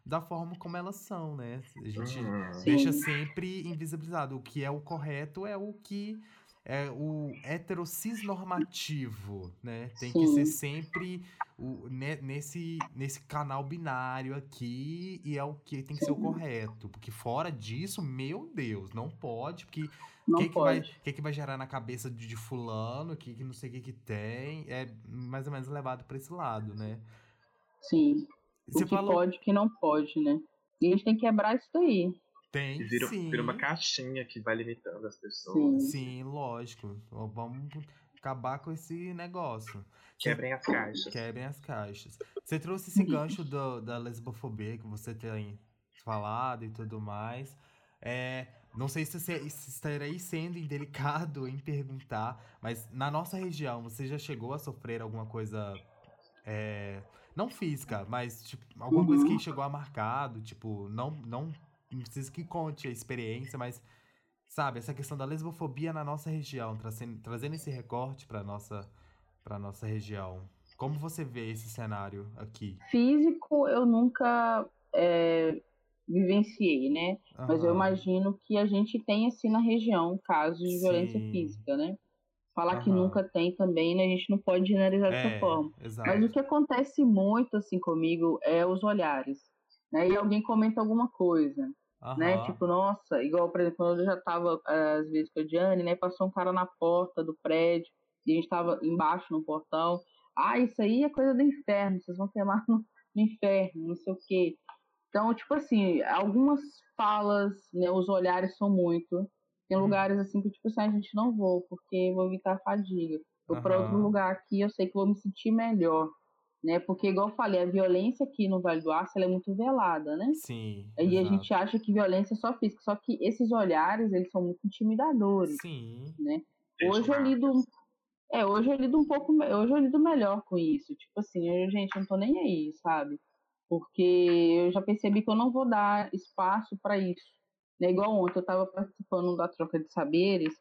da forma como elas são, né? A gente uhum. deixa sempre invisibilizado. O que é o correto é o que é o heterocis normativo, né? Tem Sim. que ser sempre o, ne, nesse, nesse canal binário aqui e é o que tem que Sim. ser o correto. Porque fora disso, meu Deus, não pode, porque o que, que, vai, que, que vai gerar na cabeça de, de fulano, que, que não sei o que, que tem, é mais ou menos levado para esse lado, né? Sim. Você o que falou... pode o que não pode, né? E a gente tem que quebrar isso daí. Tem, vira, sim. vira uma caixinha que vai limitando as pessoas. Sim, sim lógico. Vamos acabar com esse negócio. Quebrem as caixas. Quebrem as caixas. Você trouxe esse gancho do, da lesbofobia que você tem falado e tudo mais. É, não sei se você estarei sendo indelicado em perguntar, mas na nossa região, você já chegou a sofrer alguma coisa é, não física, mas tipo, alguma uhum. coisa que uhum. chegou a marcado, tipo, não, não, não precisa que conte a experiência, mas sabe, essa questão da lesbofobia na nossa região, trazendo, trazendo esse recorte para nossa para nossa região. Como você vê esse cenário aqui? Físico, eu nunca é, vivenciei, né? Uhum. Mas eu imagino que a gente tem assim na região casos de Sim. violência física, né? Falar uhum. que nunca tem também, né? A gente não pode generalizar é, dessa forma. Exato. Mas o que acontece muito, assim, comigo é os olhares. Né? E alguém comenta alguma coisa. Uhum. Né? Tipo, nossa, igual, por exemplo, quando eu já tava, eh, às vezes, com a Diane, né? Passou um cara na porta do prédio e a gente tava embaixo no portão. Ah, isso aí é coisa do inferno, vocês vão queimar no, no inferno, não sei o quê. Então, tipo assim, algumas falas, né, os olhares são muito. Tem uhum. lugares assim que, tipo assim, a gente não vou, porque vou evitar a fadiga. Vou uhum. para outro lugar aqui, eu sei que vou me sentir melhor. Né? Porque, igual eu falei, a violência aqui no Vale do Aço é muito velada, né? Sim. E exato. a gente acha que violência é só física, só que esses olhares, eles são muito intimidadores. Sim. Né? Hoje eu lido. É, hoje eu lido um pouco. Hoje eu lido melhor com isso. Tipo assim, eu, gente, eu não tô nem aí, sabe? Porque eu já percebi que eu não vou dar espaço para isso. Né? Igual ontem, eu estava participando da troca de saberes,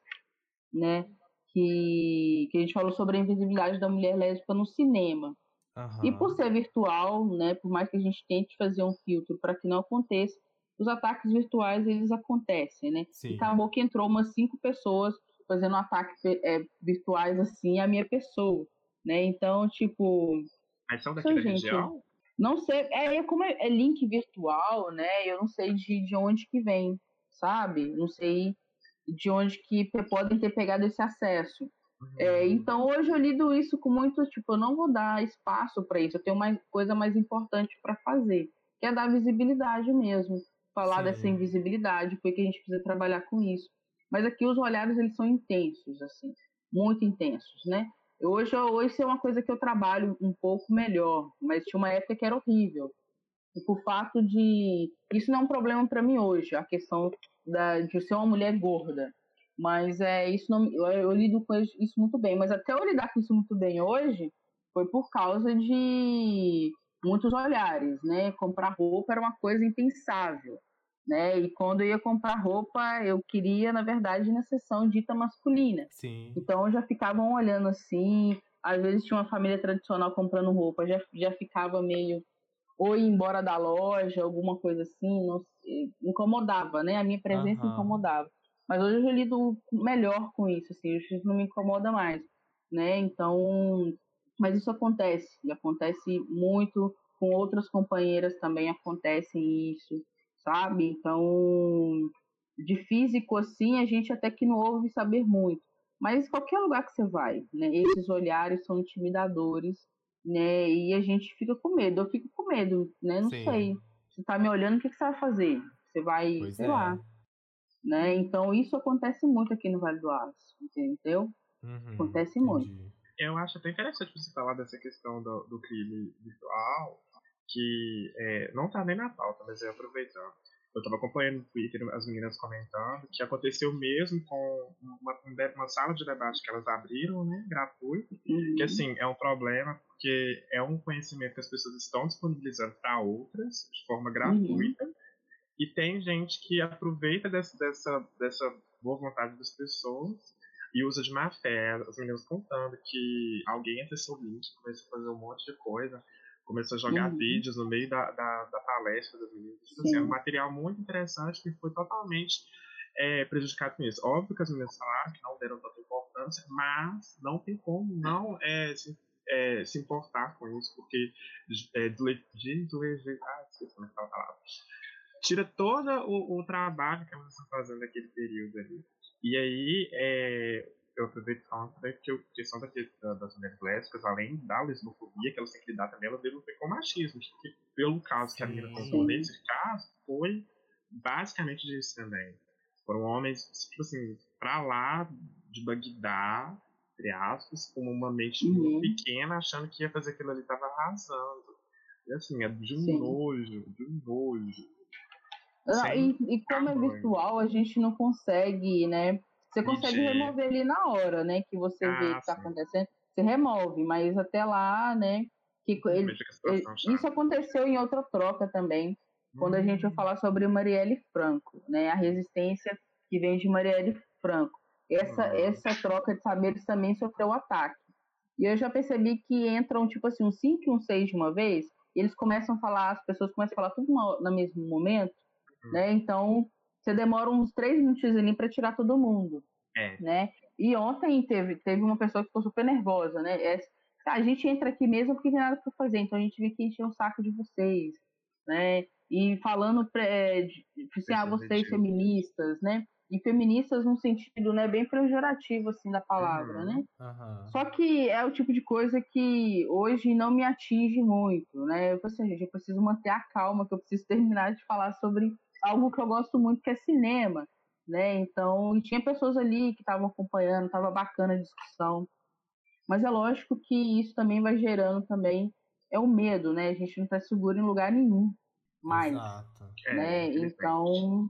né? Que, que a gente falou sobre a invisibilidade da mulher lésbica no cinema. Uhum. E por ser virtual, né, por mais que a gente tente fazer um filtro para que não aconteça, os ataques virtuais eles acontecem, né? Sim. Acabou que entrou umas cinco pessoas fazendo ataques é, virtuais assim à minha pessoa, né? Então, tipo. Mas são daqui da gente, região? Não sei, é, é como é, é, link virtual, né? Eu não sei de, de onde que vem, sabe? Não sei de onde que podem ter pegado esse acesso. É, uhum. então hoje eu lido isso com muito tipo, eu não vou dar espaço para isso, eu tenho uma coisa mais importante para fazer, que é dar visibilidade mesmo, falar Sim. dessa invisibilidade, porque a gente precisa trabalhar com isso. Mas aqui os olhares eles são intensos, assim, muito intensos, né? Hoje, hoje é uma coisa que eu trabalho um pouco melhor, mas tinha uma época que era horrível. E por fato de. Isso não é um problema para mim hoje, a questão da, de ser uma mulher gorda. Mas é isso não, eu, eu lido com isso muito bem. Mas até eu lidar com isso muito bem hoje foi por causa de muitos olhares, né? Comprar roupa era uma coisa impensável né? E quando eu ia comprar roupa, eu queria, na verdade, na seção dita masculina. Sim. Então já ficavam olhando assim, às vezes tinha uma família tradicional comprando roupa, já, já ficava meio ou ir embora da loja, alguma coisa assim, não incomodava, né? A minha presença uhum. incomodava. Mas hoje eu lido melhor com isso, assim, isso não me incomoda mais, né? Então, mas isso acontece, e acontece muito com outras companheiras também acontece isso sabe? Então, de físico assim, a gente até que não ouve saber muito. Mas qualquer lugar que você vai, né? Esses olhares são intimidadores, né? E a gente fica com medo. Eu fico com medo, né? Não Sim. sei. Você tá me olhando, o que, que você vai fazer? Você vai, pois sei é. lá. Né? Então, isso acontece muito aqui no Vale do Aço, entendeu? Uhum, acontece entendi. muito. Eu acho até interessante você falar dessa questão do, do crime virtual, que é, não tá nem na pauta, mas é aproveitando. Eu estava acompanhando no Twitter as meninas comentando que aconteceu mesmo com uma, uma sala de debate que elas abriram, né, gratuito, uhum. que assim, é um problema porque é um conhecimento que as pessoas estão disponibilizando para outras de forma gratuita, uhum. e tem gente que aproveita dessa, dessa, dessa boa vontade das pessoas e usa de má fé. As meninas contando que alguém acessou o link, começou a fazer um monte de coisa, começou a jogar uhum. vídeos no meio da, da, da palestra das meninas. Tipo assim, é um material muito interessante que foi totalmente é, prejudicado com isso. Óbvio que as meninas falaram que não deram tanta importância, mas não tem como não é, se, é, se importar com isso, porque é, deslegitimar, ah, esqueci como é que tá a palavra. Tira todo o, o trabalho que elas estão fazendo naquele período ali. E aí, é, eu aproveito falando também porque a questão da, das mulheres lésbicas, além da lesbofobia que elas têm que lidar também, elas devem ter com machismo. Que, pelo caso que a menina contou nesse caso, foi basicamente disso também. Foram homens, tipo assim, pra lá de Bagdá, entre aspas, com uma mente uhum. muito pequena, achando que ia fazer aquilo ali, tava arrasando. E assim, é de um Sim. nojo, de um nojo. Ah, e, e como é virtual, a gente não consegue, né? Você consegue remover ali na hora, né? Que você ah, vê que está acontecendo. Você remove, mas até lá, né? Que ele, ele, isso aconteceu em outra troca também, quando a gente vai hum. falar sobre Marielle Franco, né? A resistência que vem de Marielle Franco. Essa, uhum. essa troca de saberes também sofreu ataque. E eu já percebi que entram, tipo assim, um 5 e um 6 de uma vez, e eles começam a falar, as pessoas começam a falar tudo no, no mesmo momento, uhum. né? Então, você demora uns três minutos ali para tirar todo mundo, é. né? E ontem teve, teve uma pessoa que ficou super nervosa, né? É, a gente entra aqui mesmo porque tem nada para fazer, então a gente vem aqui encher um saco de vocês, né? E falando é, de, assim, ah, vocês feministas, né? E feministas num sentido né, bem pejorativo assim da palavra, uhum, né? Uhum. Só que é o tipo de coisa que hoje não me atinge muito, né? Eu falei assim, gente, eu preciso manter a calma, que eu preciso terminar de falar sobre algo que eu gosto muito, que é cinema, né? Então, tinha pessoas ali que estavam acompanhando, estava bacana a discussão. Mas é lógico que isso também vai gerando também é o medo, né? A gente não está seguro em lugar nenhum mais, Exato. né? É, então,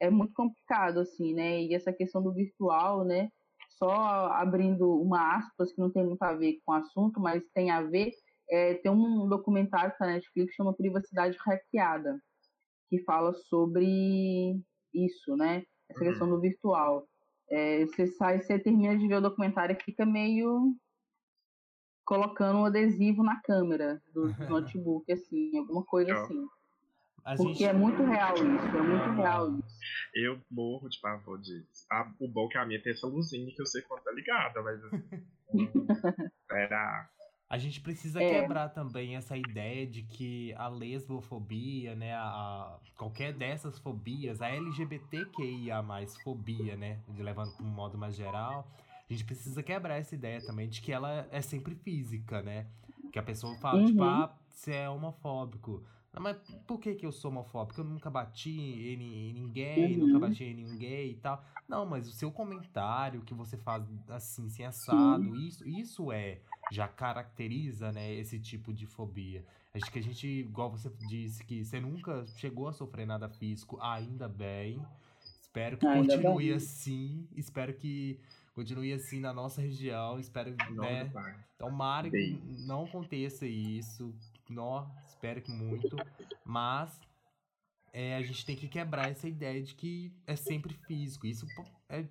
é muito complicado assim, né? E essa questão do virtual, né? Só abrindo uma aspas que não tem muito a ver com o assunto, mas tem a ver, é, tem um documentário da Netflix que chama Privacidade Hackeada que fala sobre isso, né? Essa uhum. questão do virtual. É, você sai, você termina de ver o documentário e fica meio colocando um adesivo na câmera do, do notebook, assim, alguma coisa assim. A Porque gente... é muito real isso, é muito ah, real isso. Eu morro de pavor disso. Ah, o bom é que a minha tem essa luzinha que eu sei quando tá ligada, mas. Assim, será? A gente precisa É. quebrar também essa ideia de que a lesbofobia, né, a, a- qualquer dessas fobias, a LGBTQIA+, fobia, né, levando para um modo mais geral, a gente precisa quebrar essa ideia também de que ela é sempre física, né? Que a pessoa fala, tipo, Uhum. ah, você é homofóbico. Não, mas por que que eu sou homofóbico? Eu nunca bati em, em ninguém, Uhum. nunca bati em gay e tal. Não, mas o seu comentário que você faz assim, sem assado, isso, isso é, já caracteriza, né, esse tipo de fobia. Acho que a gente, igual você disse, que você nunca chegou a sofrer nada físico, ainda bem. Espero que Ainda continue bem. assim. Espero que continue assim na nossa região. Espero, nome né? Tomara que não aconteça isso. Nó, espero que muito. Mas é, a gente tem que quebrar essa ideia de que é sempre físico. Isso é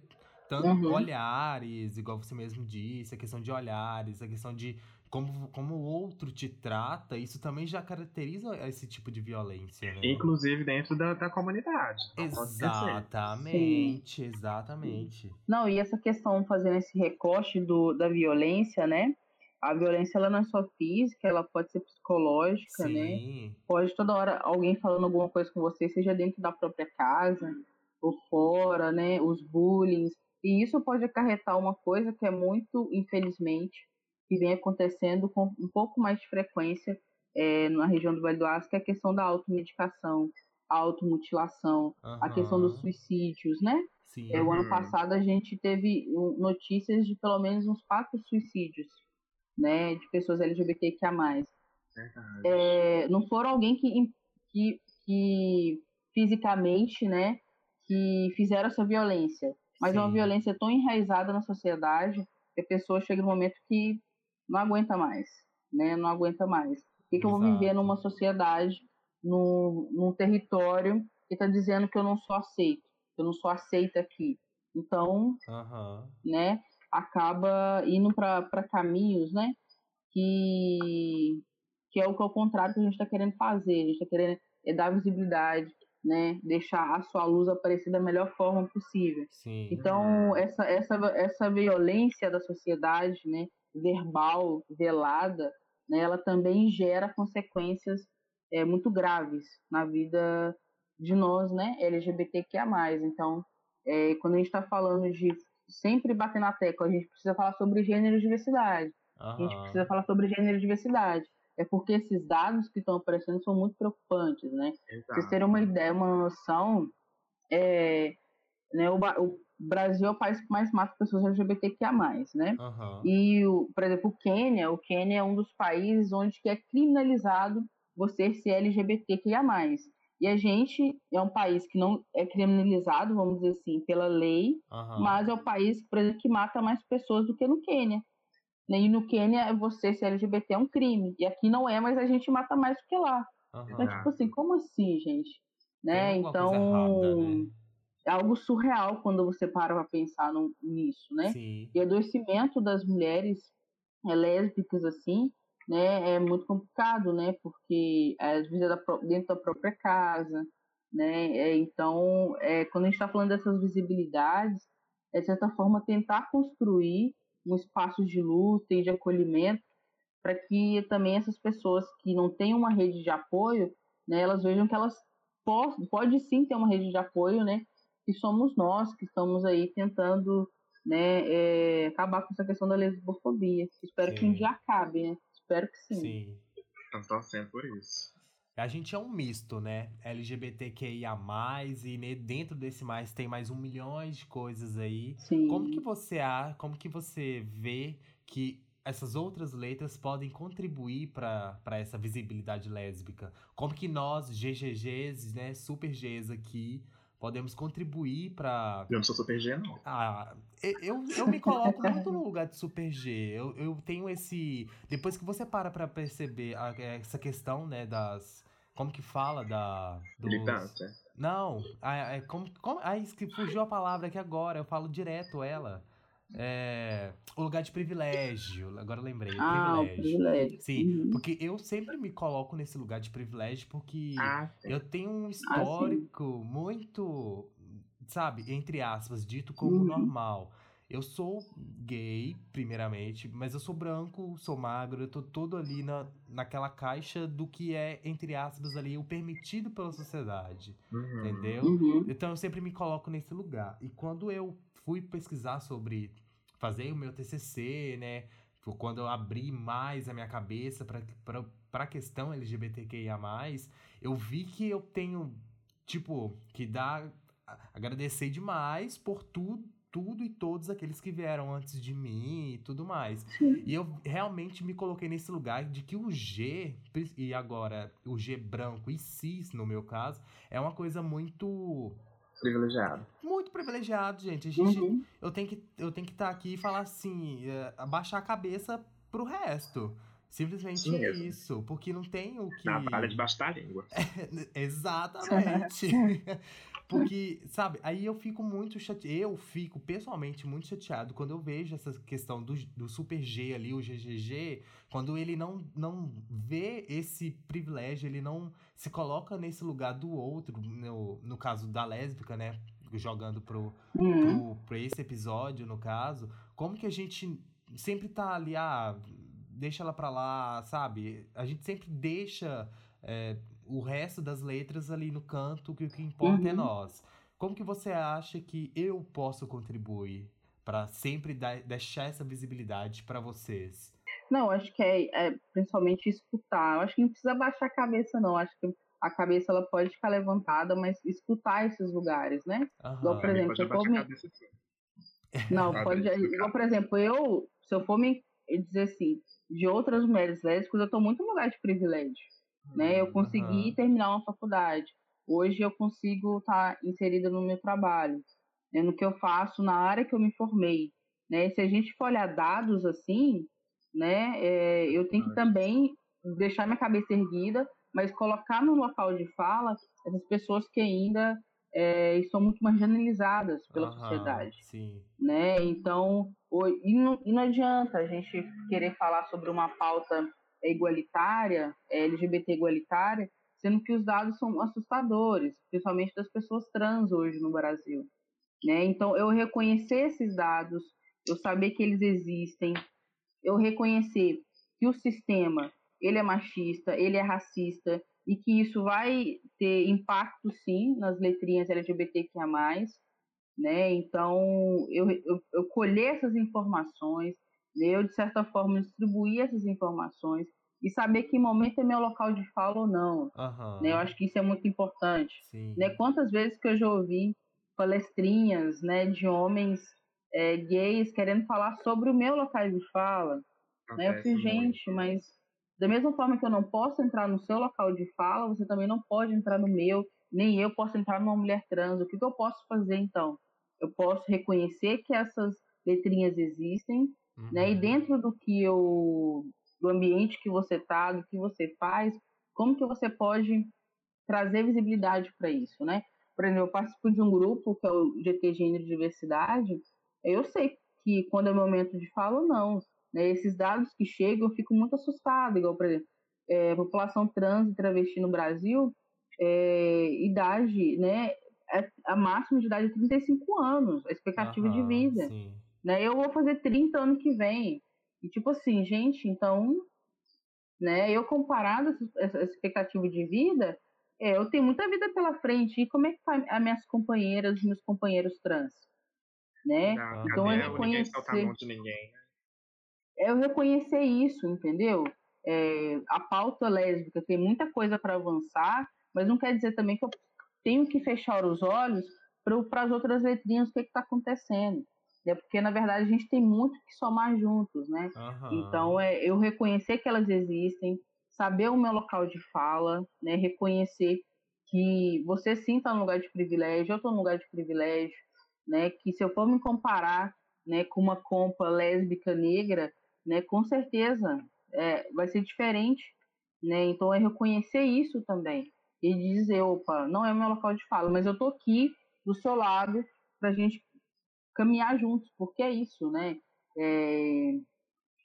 tanto Uhum. olhares, igual você mesmo disse, a questão de olhares, a questão de como, como o outro te trata, isso também já caracteriza esse tipo de violência, né? Inclusive dentro da, da comunidade. Pode esquecer. Exatamente, exatamente. Não, e essa questão, fazendo esse recorte do, da violência, né? A violência, ela não é só física, ela pode ser psicológica, né? Sim, Pode toda hora alguém falando alguma coisa com você, seja dentro da própria casa ou fora, né? Os bullying. E isso pode acarretar uma coisa que é muito, infelizmente, que vem acontecendo com um pouco mais de frequência é, na região do Vale do Aço, que é a questão da automedicação, a automutilação, a questão dos suicídios, né? Sim. É, o ano Uhum. passado a gente teve notícias de pelo menos uns quatro suicídios, né, de pessoas LGBTQIA+. É, não foram alguém que, que, que fisicamente, né, que fizeram essa violência, mas é uma Sim. violência tão enraizada na sociedade que a pessoa chega no momento que não aguenta mais, né, não aguenta mais. Por que, que eu vou viver numa sociedade, num, num território que está dizendo que eu não sou aceito, que eu não sou aceita aqui? Então, Aham. né, acaba indo para caminhos, né, que, que é o que é o contrário que a gente está querendo fazer, a gente está querendo é dar visibilidade, né, deixar a sua luz aparecer da melhor forma possível. Sim. Então, essa, essa, essa violência da sociedade, né, verbal, velada, né, ela também gera consequências é, muito graves na vida de nós, né, LGBTQIA+. Então, é, quando a gente está falando de sempre bater na tecla, a gente precisa falar sobre gênero e diversidade. A gente precisa falar sobre gênero e diversidade. É porque esses dados que estão aparecendo são muito preocupantes, né? Pra vocês Exato. terem uma ideia, uma noção, é, né, o, o Brasil é o país que mais mata pessoas LGBTQIA+, né? Aham. E, o, por exemplo, o Quênia, o Quênia é um dos países onde que é criminalizado você ser LGBTQIA+. E a gente é um país que não é criminalizado, vamos dizer assim, pela lei, Aham. mas é o país, por exemplo, que mata mais pessoas do que no Quênia. Né? E no Quênia, você ser LGBT é um crime. E aqui não é, mas a gente mata mais do que lá. Então, Aham. tipo assim, como assim, gente? Né? Então, errada, né? é algo surreal quando você para pra pensar no- nisso, né? Sim. E o adoecimento das mulheres é, lésbicas, assim, né, é muito complicado, né? Porque às vezes é dentro da própria casa, né? É, então, é, quando a gente está falando dessas visibilidades, é de certa forma tentar construir um espaço de luta e de acolhimento para que também essas pessoas que não têm uma rede de apoio, né, elas vejam que elas po pode sim ter uma rede de apoio, né? Que somos nós que estamos aí tentando né, é, acabar com essa questão da lesbofobia. Espero que um Sim. dia acabe, né? Espero que sim. Sim. Estamos torcendo por isso. A gente é um misto, né? LGBTQIA+, e ne- dentro desse mais tem mais um milhão de coisas aí. Sim. Como que você a, como que você vê que essas outras letras podem contribuir para essa visibilidade lésbica? Como que nós, GGGs, né, super Gs aqui, podemos contribuir para Eu não sou super G, não. ah, eu, eu me coloco muito no lugar de Super G. Eu, eu tenho esse. Depois que você para pra perceber a- essa questão, né, das. Como que fala da. dos- Militância. Não, é como, como. Ai, que fugiu a palavra aqui agora, eu falo direto ela. É, o lugar de privilégio. Agora eu lembrei. Ah, o privilégio. privilégio. Sim, Uhum. porque eu sempre me coloco nesse lugar de privilégio porque. Ah. Eu tenho um histórico muito, sabe, entre aspas, dito como Uhum. normal. eu sou gay, primeiramente, mas eu sou branco, sou magro, eu tô todo ali na, naquela caixa do que é, entre aspas, ali, o permitido pela sociedade. Uhum. Entendeu? Uhum. Então eu sempre me coloco nesse lugar. E quando eu fui pesquisar sobre fazer o meu TCC, né? Foi Quando eu abri mais a minha cabeça para a questão LGBTQIA, eu vi que eu tenho, tipo, que dar. Agradecer demais por tudo, tudo e todos aqueles que vieram antes de mim e tudo mais. E eu realmente me coloquei nesse lugar de que o G, e agora o G branco e cis, no meu caso, é uma coisa muito Privilegiado. muito privilegiado, gente. A gente Uhum. eu tenho que eu tenho que estar aqui e falar assim, é, abaixar a cabeça pro resto. Simplesmente Isso mesmo. isso, porque não tem o que Trabalha debaixo da língua. Exatamente. Porque, sabe, aí eu fico muito chateado. Eu fico pessoalmente muito chateado quando eu vejo essa questão do, do Super G ali, o GGG, quando ele não, não vê esse privilégio, ele não se coloca nesse lugar do outro, no, no caso da lésbica, né? Jogando pro, Uhum. pro, pra esse episódio, no caso, como que a gente sempre tá ali, ah, deixa ela pra lá, sabe? A gente sempre deixa é, o resto das letras ali no canto, que o que importa é Uhum. nós. Como que você acha que eu posso contribuir pra sempre dar, deixar essa visibilidade pra vocês? Não, acho que é, é principalmente escutar. Eu acho que não precisa baixar a cabeça, não. Acho que a cabeça ela pode ficar levantada, mas escutar esses lugares, né? Igual, por exemplo, Pode se eu for me, cabeça. Não, Pode. Igual, por exemplo, eu, se eu for me dizer assim, de outras mulheres lésbicas, eu estou muito no lugar de privilégio. Né? Eu consegui Aham. terminar uma faculdade. Hoje eu consigo estar inserida no meu trabalho, né? no que eu faço, na área que eu me formei. Né? Se a gente for olhar dados assim, né, é, eu tenho que também deixar minha cabeça erguida, mas colocar no local de fala essas pessoas que ainda é, estão muito marginalizadas pela Aham, sociedade Sim. né? Então, o- e não, e não adianta a gente querer falar sobre uma pauta igualitária, é, LGBT igualitária, sendo que os dados são assustadores, principalmente das pessoas trans hoje no Brasil, né? Então, eu reconhecer esses dados, eu saber que eles existem, eu reconhecer que o sistema ele é machista, ele é racista e que isso vai ter impacto sim nas letrinhas LGBTQIA+, né? Então, eu, eu, eu colher essas informações? Eu, de certa forma, distribuir essas informações e saber que momento é meu local de fala ou não. Aham. Né? Eu acho que isso é muito importante. Sim. Né? Quantas vezes que eu já ouvi palestrinhas né, de homens é, gays querendo falar sobre o meu local de fala, né? Eu falei, muito. gente, mas da mesma forma que eu não posso entrar no seu local de fala, você também não pode entrar no meu, nem eu posso entrar numa mulher trans. O que, que eu posso fazer então? Eu posso reconhecer que essas letrinhas existem, né? E Uhum. dentro do que eu, do ambiente que você tá, do que você faz, como que você pode trazer visibilidade para isso, né? Por exemplo, eu participo de um grupo que é o GT Gênero e Diversidade. Eu sei que quando é o momento de fala não, né? Esses dados que chegam, eu fico muito assustada. Igual, por exemplo, é, população trans e travesti no Brasil, é, idade, né? é- A máxima de idade é 35 anos, a expectativa de vida Sim. Né? Eu vou fazer 30 ano que vem. E tipo assim, gente, então, né, eu comparado essa, essa expectativa de vida, é, eu tenho muita vida pela frente. E como é que tá as minhas companheiras e meus companheiros trans? Né? Na Então, eu reconhecer- ninguém. né? Eu reconhecer isso, entendeu? É, a pauta lésbica tem muita coisa para avançar, mas não quer dizer também que eu tenho que fechar os olhos para as outras letrinhas o que está acontecendo. Né? Porque, na verdade, a gente tem muito que somar juntos, né? Aham. Então, é eu reconhecer que elas existem, saber o meu local de fala, né? reconhecer que você sim está no lugar de privilégio, eu estou no lugar de privilégio, né? que se eu for me comparar né, com uma compa lésbica negra, né, com certeza é, vai ser diferente. Né? Então, é reconhecer isso também e dizer, opa, não é o meu local de fala, mas eu estou aqui do seu lado para a gente caminhar juntos, porque é isso, né? É,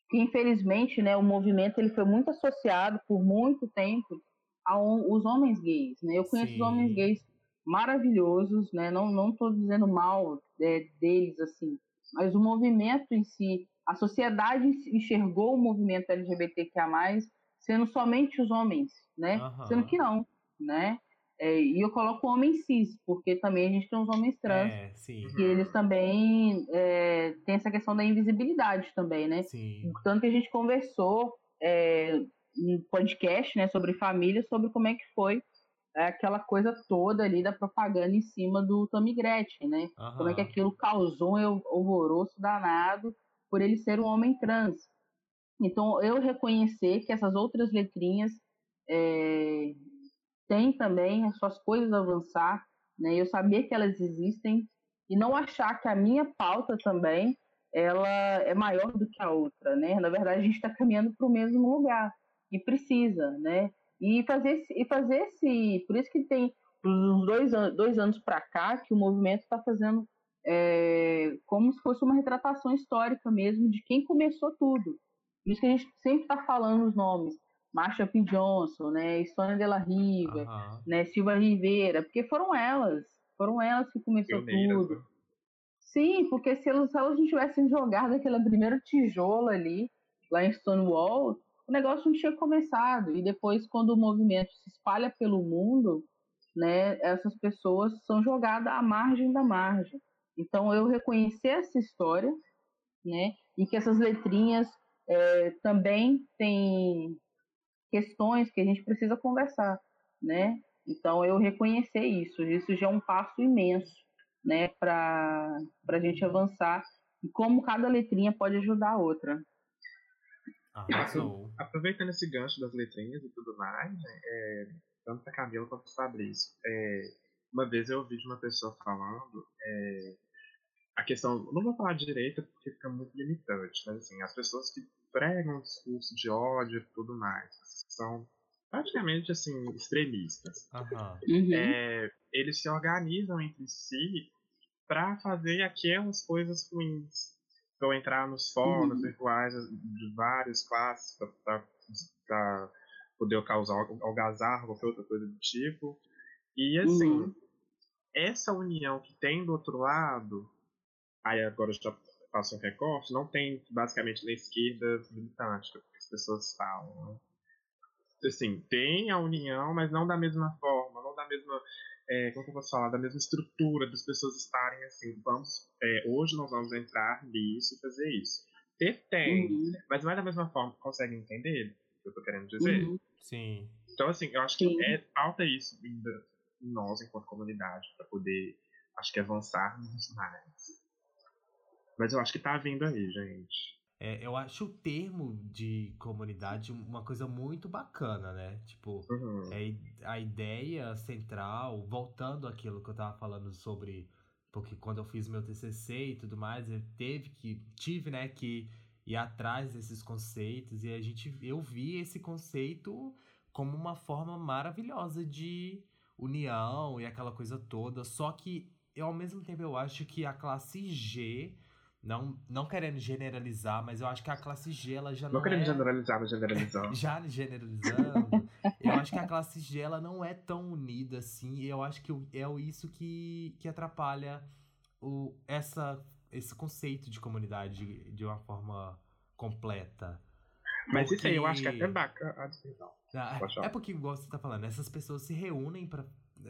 que infelizmente, né, o movimento ele foi muito associado por muito tempo aos homens gays, né? Eu conheço Sim. os homens gays maravilhosos, né? Não não estou dizendo mal é, deles assim, mas o movimento em si, a sociedade enxergou o movimento LGBTQIA+, sendo somente os homens, né? Uhum. Sendo que não, né? É, e eu coloco homem cis, porque também a gente tem os homens trans, é, que eles também é, têm essa questão da invisibilidade também, né? Sim. Tanto que a gente conversou é, um podcast né, sobre família, sobre como é que foi aquela coisa toda ali da propaganda em cima do Tommy Gretchen, né? Uhum. Como é que aquilo causou um horroroso danado por ele ser um homem trans. Então, eu reconhecer que essas outras letrinhas é, tem também as suas coisas a avançar, né? Eu saber que elas existem e não achar que a minha pauta também ela é maior do que a outra, né? Na verdade, a gente está caminhando para o mesmo lugar e precisa, né? E fazer e fazer esse, por isso que tem uns dois, dois anos para cá que o movimento está fazendo é, como se fosse uma retratação histórica mesmo de quem começou tudo. Por isso que a gente sempre está falando os nomes. Marsha P. Johnson, né, Sônia Della Riva, uhum. né, Silva Rivera, porque foram elas, foram elas que começou tudo. Né? Sim, porque se elas, se elas não tivessem jogado aquele primeiro tijolo ali, lá em Stonewall, o negócio não tinha começado. E depois, quando o movimento se espalha pelo mundo, né, essas pessoas são jogadas à margem da margem. Então, eu reconhecer essa história, né, e que essas letrinhas é, também têm questões que a gente precisa conversar, né? Então, eu reconhecer isso, isso já é um passo imenso, né, para a gente avançar e como cada letrinha pode ajudar a outra. Arrasou. Aproveitando esse gancho das letrinhas e tudo mais, né, é, tanto para Camila quanto para Fabrício, é, uma vez eu ouvi de uma pessoa falando é, a questão, não vou falar de direita porque fica muito limitante, mas assim, as pessoas que pregam discurso de ódio e tudo mais, são praticamente assim extremistas. Uhum. É, eles se organizam entre si para fazer aquelas coisas ruins. Então entrar nos fóruns uhum. virtuais de várias classes para poder causar algazarra, qualquer outra coisa do tipo. E assim, uhum. essa união que tem do outro lado, aí agora eu já faço um recorte, não tem basicamente na esquerda militante, que as pessoas falam. Né? Assim, tem a união, mas não da mesma forma, não da mesma, é, como que eu posso falar, da mesma estrutura das pessoas estarem assim, vamos, é, hoje nós vamos entrar nisso e fazer isso. Ter tem, uhum. mas não é da mesma forma, consegue entender o que eu tô querendo dizer? Uhum. Sim. Então, assim, eu acho que é, falta isso ainda em nós, enquanto comunidade, para poder, acho que avançarmos mais. Mas eu acho que tá vindo aí, gente. É, eu acho o termo de comunidade uma coisa muito bacana, né? Tipo, uhum. é, a ideia central, voltando àquilo que eu tava falando sobre. Porque quando eu fiz meu TCC e tudo mais, eu teve que, tive, né, que ir atrás desses conceitos e a gente, eu vi esse conceito como uma forma maravilhosa de união e aquela coisa toda. Só que, eu, ao mesmo tempo, eu acho que a classe G não, não querendo generalizar, mas eu acho que a classe G ela já não. Não querendo é... generalizar, mas generalizando. já generalizando, eu acho que a classe G ela não é tão unida assim. E eu acho que é isso que, que atrapalha o, essa, esse conceito de comunidade de, de uma forma completa. Mas porque... isso aí eu acho que é até bacana. Ah, é porque, igual você tá falando, essas pessoas se reúnem para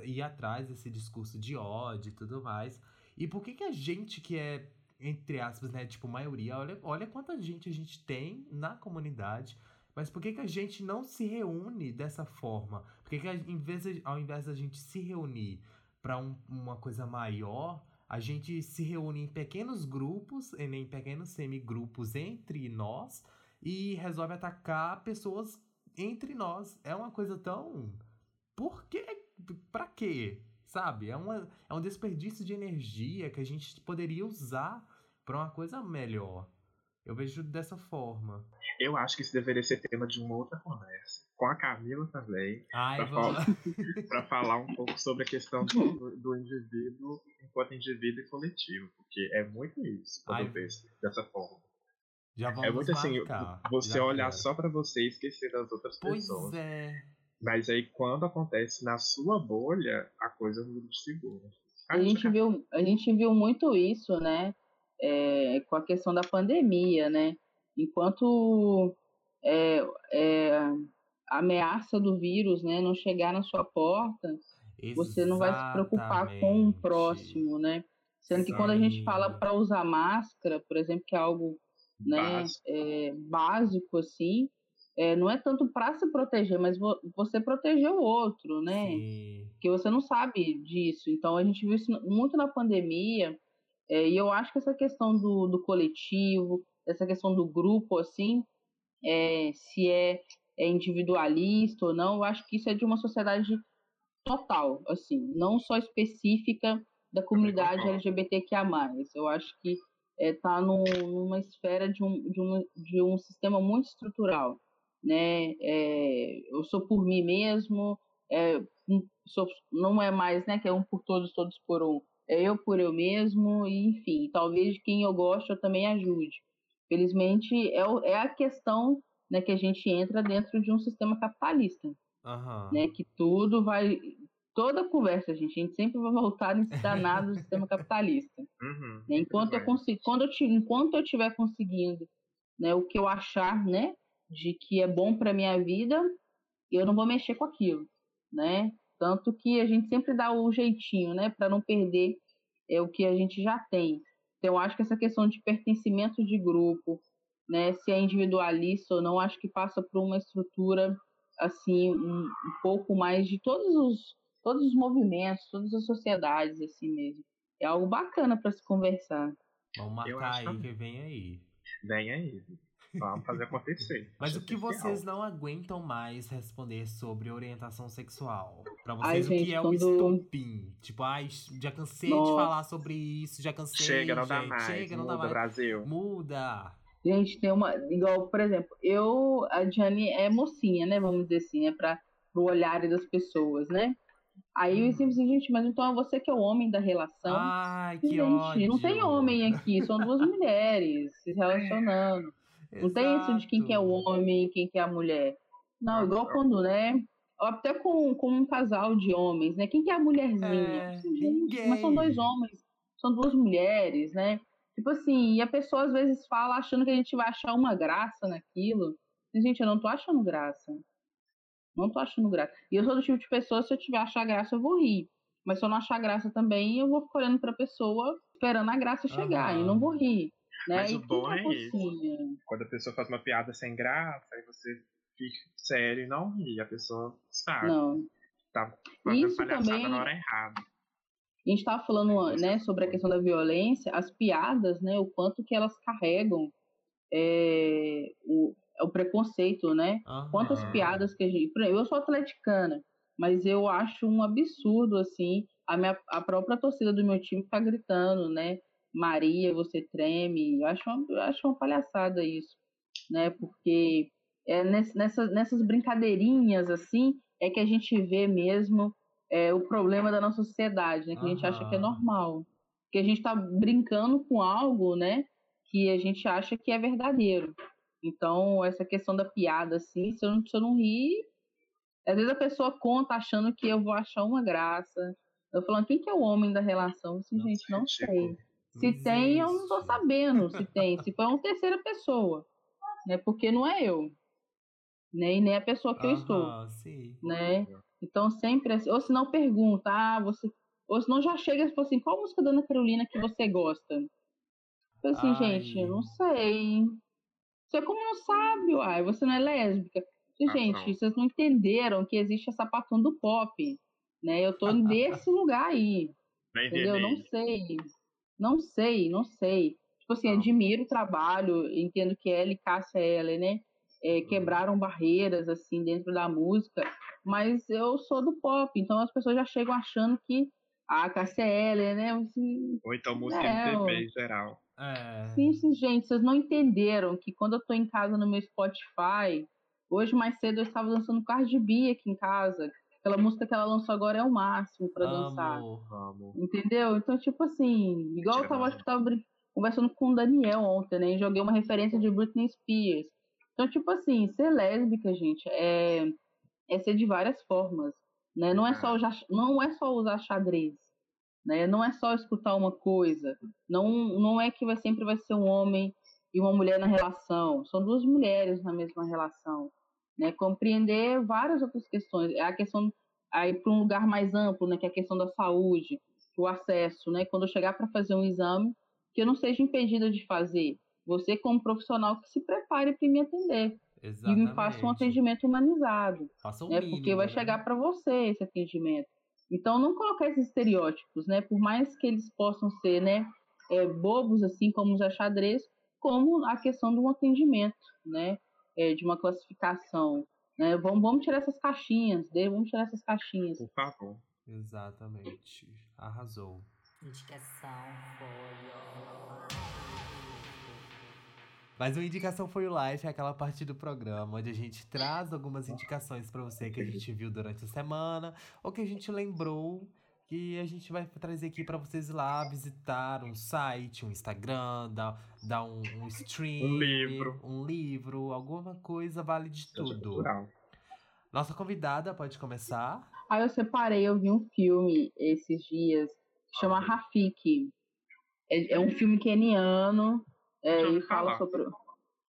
ir atrás desse discurso de ódio e tudo mais. E por que, que a gente que é entre aspas, né? Tipo, maioria. Olha, olha quanta gente a gente tem na comunidade. Mas por que, que a gente não se reúne dessa forma? Por que, que em vez de, ao invés da gente se reunir para um, uma coisa maior, a gente se reúne em pequenos grupos, em pequenos semigrupos entre nós e resolve atacar pessoas entre nós? É uma coisa tão. Por quê? Pra quê? Sabe? É, uma, é um desperdício de energia que a gente poderia usar para uma coisa melhor. Eu vejo dessa forma. Eu acho que isso deveria ser tema de uma outra conversa. Com a Camila também. Para falar, falar um pouco sobre a questão do, do, indivíduo enquanto indivíduo e coletivo. Porque é muito isso quando Ai, eu penso dessa forma. Já vamos é muito assim, você olhar só para você e esquecer das outras pois pessoas. Pois é. Mas aí quando acontece na sua bolha, a coisa muda de seguro. A gente, viu, a gente viu muito isso, né? é, com a questão da pandemia, né? Enquanto é, é, a ameaça do vírus né, não chegar na sua porta, Exatamente. você não vai se preocupar com o próximo, né? Sendo que quando a gente fala para usar máscara, por exemplo, que é algo né, básico. É, básico assim, é, não é tanto para se proteger, mas vo você proteger o outro, né? Sim. Porque você não sabe disso. Então a gente viu isso muito na pandemia, é, e eu acho que essa questão do, do coletivo, essa questão do grupo, assim, é, se é, é individualista ou não, eu acho que isso é de uma sociedade total, assim, não só específica da comunidade LGBTQIA+. Eu acho que está é, numa esfera de um, de, um, de um sistema muito estrutural. Né? É, eu sou por mim mesmo, é, sou, não é mais né, que é um por todos, todos por um. É eu por eu mesmo, e enfim, talvez quem eu gosto eu também ajude. Felizmente, é, é a questão né, que a gente entra dentro de um sistema capitalista. Uhum. Né, que tudo vai toda conversa, gente, a gente sempre vai voltar nesse danado do sistema capitalista. Uhum, né? Enquanto eu consigo, quando eu enquanto eu estiver conseguindo, né, o que eu achar, né, de que é bom para minha vida, eu não vou mexer com aquilo, né? Tanto que a gente sempre dá o jeitinho, né, para não perder é o que a gente já tem. Então, eu acho que essa questão de pertencimento de grupo, né, se é individualista ou não, acho que passa por uma estrutura assim um, um pouco mais de todos os todos os movimentos, todas as sociedades, assim mesmo. É algo bacana para se conversar. Vamos marcar aí que vem aí. Vem aí. Vamos fazer acontecer. Mas o que vocês não aguentam mais responder sobre orientação sexual? Pra vocês, ai, o que é quando... o estopim? Tipo, ai, já cansei Nossa. de falar sobre isso, já cansei. Chega, não dá mais. Chega, não Muda, dá mais. Brasil. Muda. Gente, tem uma. Igual, por exemplo, eu, a Diane é mocinha, né? Vamos dizer assim, é para o olhar das pessoas, né? Aí eu sempre assim, gente, mas então é você que é o homem da relação. Ai, que gente, ódio. não tem homem aqui, são duas mulheres se relacionando. Não tem isso de quem que é o homem, quem que é a mulher. Não, igual quando, né? Até com, com um casal de homens, né? Quem que é a mulherzinha? É, gente, mas são dois homens, são duas mulheres, né? Tipo assim, e a pessoa às vezes fala achando que a gente vai achar uma graça naquilo. E, gente, eu não tô achando graça. Não tô achando graça. E eu sou do tipo de pessoa, se eu tiver achar graça, eu vou rir. Mas se eu não achar graça também, eu vou ficar olhando pra pessoa esperando a graça chegar uhum. e não vou rir. Né? Mas e o bom é isso. Quando a pessoa faz uma piada sem graça, aí você fica sério e não ri. A pessoa sabe. Não. Tá fazendo palhaçada também... na hora errada. A gente estava falando né, sobre a questão da violência, as piadas, né, o quanto que elas carregam é, o, o preconceito, né? Uhum. Quantas piadas que a gente. Eu sou atleticana, mas eu acho um absurdo, assim, a, minha, a própria torcida do meu time tá gritando, né? Maria, você treme. Eu acho uma, eu acho uma palhaçada isso, né? Porque é nessa, nessas brincadeirinhas, assim, é que a gente vê mesmo é, o problema da nossa sociedade, né? Que a gente acha que é normal. Que a gente tá brincando com algo, né? Que a gente acha que é verdadeiro. Então, essa questão da piada, assim, se eu não, se eu não rir, às vezes a pessoa conta achando que eu vou achar uma graça. Eu falando, quem que é o homem da relação? Assim, gente, não sei. Se tem, eu não tô sabendo se tem. Se foi uma terceira pessoa, né? Porque não é eu, né? E nem a pessoa que eu estou, sim. né? Então sempre assim, ou se não pergunta, ah, você, ou se não já chega e fala assim, qual música da Ana Carolina que você gosta? Eu assim, Ai. gente, eu não sei. Você como não sabe, uai, você não é lésbica. Ah, gente, não. vocês não entenderam que existe a sapatão do pop, né? Eu tô nesse lugar aí. entendeu? Não sei. Não sei, não sei. Tipo assim, não. admiro o trabalho, entendo que ela e Cássia Eller, né? É, uhum. quebraram barreiras, assim, dentro da música, mas eu sou do pop, então as pessoas já chegam achando que a Cássia Eller, né? Assim, Ou então música é, MPB em geral. É... Sim, sim, gente, vocês não entenderam que quando eu tô em casa no meu Spotify, hoje mais cedo eu estava dançando Cardi B aqui em casa. Aquela música que ela lançou agora é o máximo para dançar. Amo. Entendeu? Então, tipo assim, igual eu tava, acho que tava conversando com o Daniel ontem, né? E joguei uma referência de Britney Spears. Então, tipo assim, ser lésbica, gente, é, é ser de várias formas. Né? Não, é só usar, não é só usar xadrez. né? Não é só escutar uma coisa. Não, não é que vai, sempre vai ser um homem e uma mulher na relação. São duas mulheres na mesma relação. Né? Compreender várias outras questões. A questão aí para um lugar mais amplo, né? Que é a questão da saúde, o acesso, né? Quando eu chegar para fazer um exame, que eu não seja impedida de fazer. Você, como profissional, que se prepare para me atender. Exatamente. E me faça um atendimento humanizado. Faça o né? mínimo, Porque vai né? chegar para você esse atendimento. Então, não colocar esses estereótipos, né? Por mais que eles possam ser, né? é, bobos, assim como os xadrez, como a questão do atendimento, né? É, de uma classificação. Né? Vamos, vamos tirar essas caixinhas, né? vamos tirar essas caixinhas. Por favor. Exatamente. Arrasou. Indicação foi. Mas o Indicação foi o Life, é aquela parte do programa onde a gente traz algumas indicações pra você que a gente viu durante a semana ou que a gente lembrou que a gente vai trazer aqui pra vocês ir lá visitar um site, um Instagram, dar, dar um, um stream, Um livro. um livro, alguma coisa vale de tudo. Nossa convidada pode começar. Aí eu separei, eu vi um filme esses dias, que chama Rafiki. É, é um filme keniano, é, e fala falar. sobre,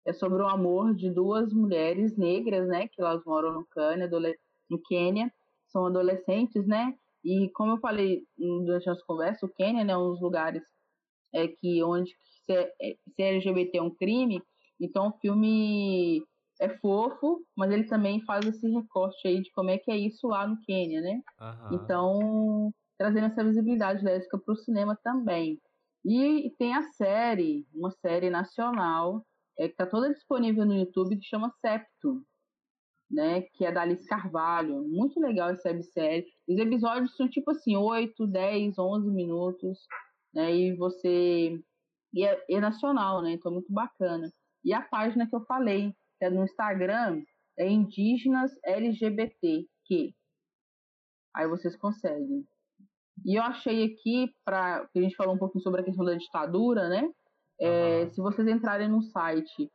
é sobre o amor de duas mulheres negras, né? Que elas moram no Quênia, adole- no Quênia, são adolescentes, né? E como eu falei hum, durante as conversas, o Quênia né, é um dos lugares é, que onde ser, é, ser LGBT é um crime, então o filme é fofo, mas ele também faz esse recorte aí de como é que é isso lá no Quênia, né? Aham. Então, trazendo essa visibilidade lésbica para o cinema também. E tem a série, uma série nacional, é, que está toda disponível no YouTube, que chama Septo, né? Que é da Alice Carvalho. Muito legal essa websérie. Os episódios são tipo assim, 8, 10, 11 minutos, né? E você... E é, é nacional, né? Então, muito bacana. E a página que eu falei, que é no Instagram, é Indígenas LGBTQ. Aí vocês conseguem. E eu achei aqui, para a gente falou um pouquinho sobre a questão da ditadura, né? É, Aham. Se vocês entrarem no site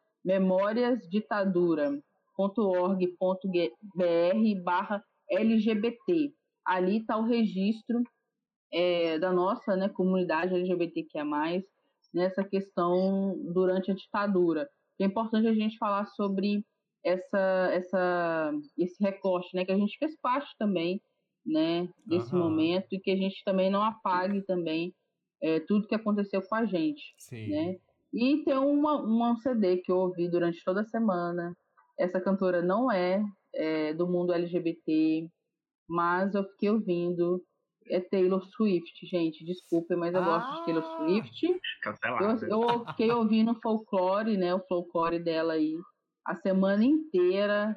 memoriasditadura.org.br barra LGBT, ali está o registro é, da nossa né, comunidade LGBTQIA+, nessa questão durante a ditadura. É importante a gente falar sobre essa, essa, esse recorte, né, que a gente fez parte também, né, desse momento e que a gente também não apague também é, tudo que aconteceu com a gente, Sim. né? E tem uma, uma CD que eu ouvi durante toda a semana. Essa cantora não é, é do mundo LGBT, mas eu fiquei ouvindo. É Taylor Swift, gente. Desculpem, mas eu gosto de Taylor Ah! Swift. Eu, Cancelado. eu fiquei ouvindo folclore, né? O folclore dela aí a semana inteira.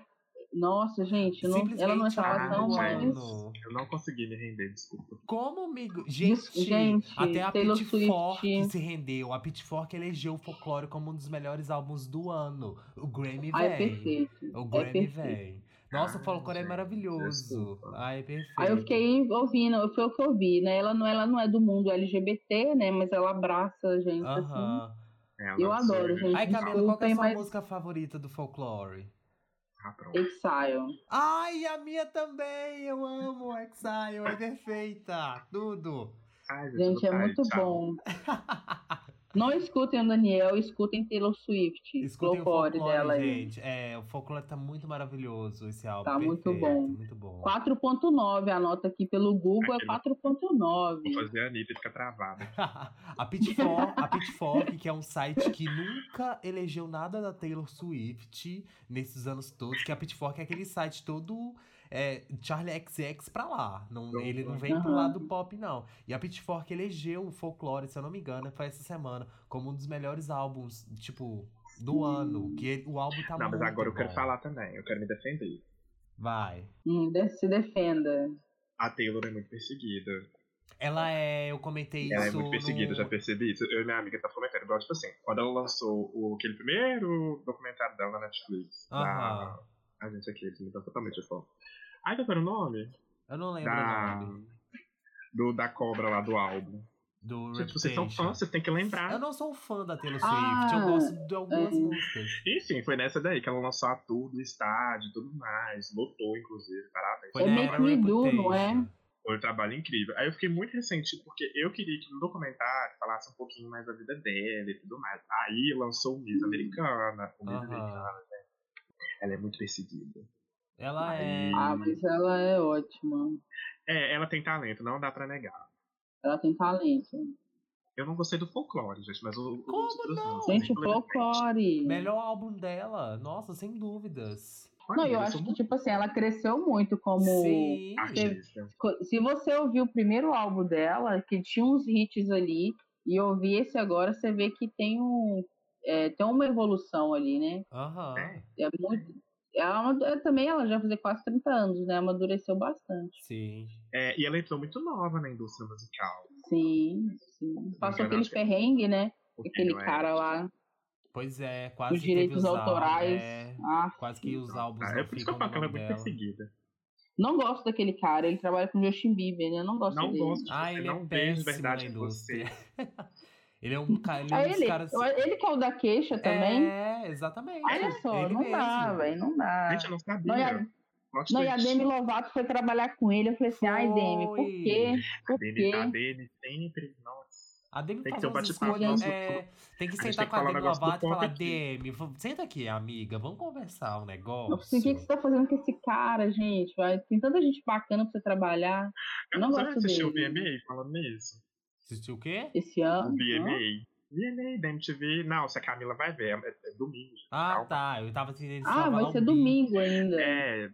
Nossa, gente, não- ela não Simplesmente estava tão ano. Eu não consegui me render, desculpa. Como, amigo? Gente, gente, até a Taylor Pitchfork Swift. se rendeu. A Pitchfork elegeu o folclore como um dos melhores álbuns do ano. O Grammy Ai, é véi. perfeito. O é Grammy perfeito. véi. Nossa, o folclore é gente, maravilhoso. Ai, é perfeito. Aí eu fiquei ouvindo, foi o que eu vi, né? Ela não, ela não é do mundo LGBT, né? Mas ela abraça a gente, assim. Aham. Ela Eu adoro, gente. Ai, Camila, qual que é a sua mas- música favorita do folclore? Ah. Exile. Ai, a minha também! Eu amo Exile, é perfeita! Tudo! Ai, Gente, é muito tchau. bom. Não escutem o Daniel, escutem Taylor Swift. Escutem o folclore dela aí. gente. É, o folclore tá muito maravilhoso, esse álbum. Tá muito perfeito, bom. Muito bom. 4.9, anota aqui pelo Google, é Aquele- 4.9. Vou fazer a Anitta ficar travada. a, Pitchfork, a Pitchfork, que é um site que nunca elegeu nada da Taylor Swift nesses anos todos, que a Pitchfork é aquele site todo é, Charlie XX pra lá. Não, ele não vem pro lado pop, não. E a Pitchfork elegeu o folclore, se eu não me engano, foi essa semana, como um dos melhores álbuns, tipo, do ano. Que ele- o álbum tá Não, muito mas agora eu quero bom. falar também. Eu quero me defender. Vai. Hum, de- se defenda. A Taylor é muito perseguida. Ela é, eu comentei Ela é isso muito perseguida, no... já percebi isso. Eu e minha amiga tá comentando. Igual, tipo assim, quando ela lançou o, aquele primeiro documentário dela na Netflix, Aham. da... A gente aqui, eles mudam totalmente o foco. Ai, qual era o nome? Eu não lembro Da... o nome. Do, da cobra lá do álbum. Do Gente, vocês são fãs, vocês têm que lembrar. Eu não sou um fã da Taylor Swift, Ah, eu gosto de algumas é. músicas. Enfim, foi nessa daí que ela lançou a tour do estádio e tudo mais. Lotou, inclusive, parabéns. Foi É na Make era Me Do, não é? Foi um trabalho incrível. Aí eu fiquei muito ressentido, porque eu queria que no documentário falasse um pouquinho mais da vida dela e tudo mais. Aí lançou o Miss Americana. O Miss Aham. Americana, né? Ela é muito perseguida. Ela é. Ah, mas ela é ótima. É, ela tem talento, não dá pra negar. Ela tem talento. Eu não gostei do folclore, gente, mas o, Como não? Gente, o folclore. Melhor álbum dela. Nossa, sem dúvidas. Olha, Não, eu acho que, tipo assim, ela cresceu muito como. Sim. Se você ouviu o primeiro álbum dela, que tinha uns hits ali, e ouvir esse agora, você vê que tem um. é, tem uma evolução ali, né? Aham. É muito. Ela, ama- é, também ela já fazia quase 30 anos, né? Amadureceu bastante. Sim. É, e ela entrou muito nova na indústria musical. Sim, sim. Passou engano, aquele acho que- perrengue, né? Aquele é- cara lá, Pois é, quase os direitos os álbuns, autorais. é, Ah, quase que os álbuns Ah, não é por isso que eu falo que ela é muito dela. perseguida. não gosto daquele cara, ele trabalha com Justin Bieber, né? Eu não gosto Não dele. gosto de Ah, ele não é péssimo verdade na em você. indústria. ele é um, ca- ele é um É ele, caras... ele que é o da queixa também. É, exatamente. Olha só, ele não dá, mesmo. velho, não dá. Gente, eu não sabia. Não, e a, não, e. Demi Lovato foi trabalhar com ele. Eu falei assim, ai, Demi, por quê? A Por Demi, a? Demi sempre. Nossa. A Demi Tem que ter um bate-papo é, tem que sentar com a Demi Lovato e falar. Demi, senta aqui, amiga, vamos conversar um Eu negócio. falei, o que, que você tá fazendo com esse cara, gente? Vai, tem tanta gente bacana pra você trabalhar. Eu não Você gosto assistiu o dele. VMA falando nisso? Assistiu o quê? Esse ano. O VMA. VMA da MTV. Não, se a Camila vai ver, é, é domingo. Ah, Calma. tá, eu tava assim, Ah, vai ser domingo ainda. É,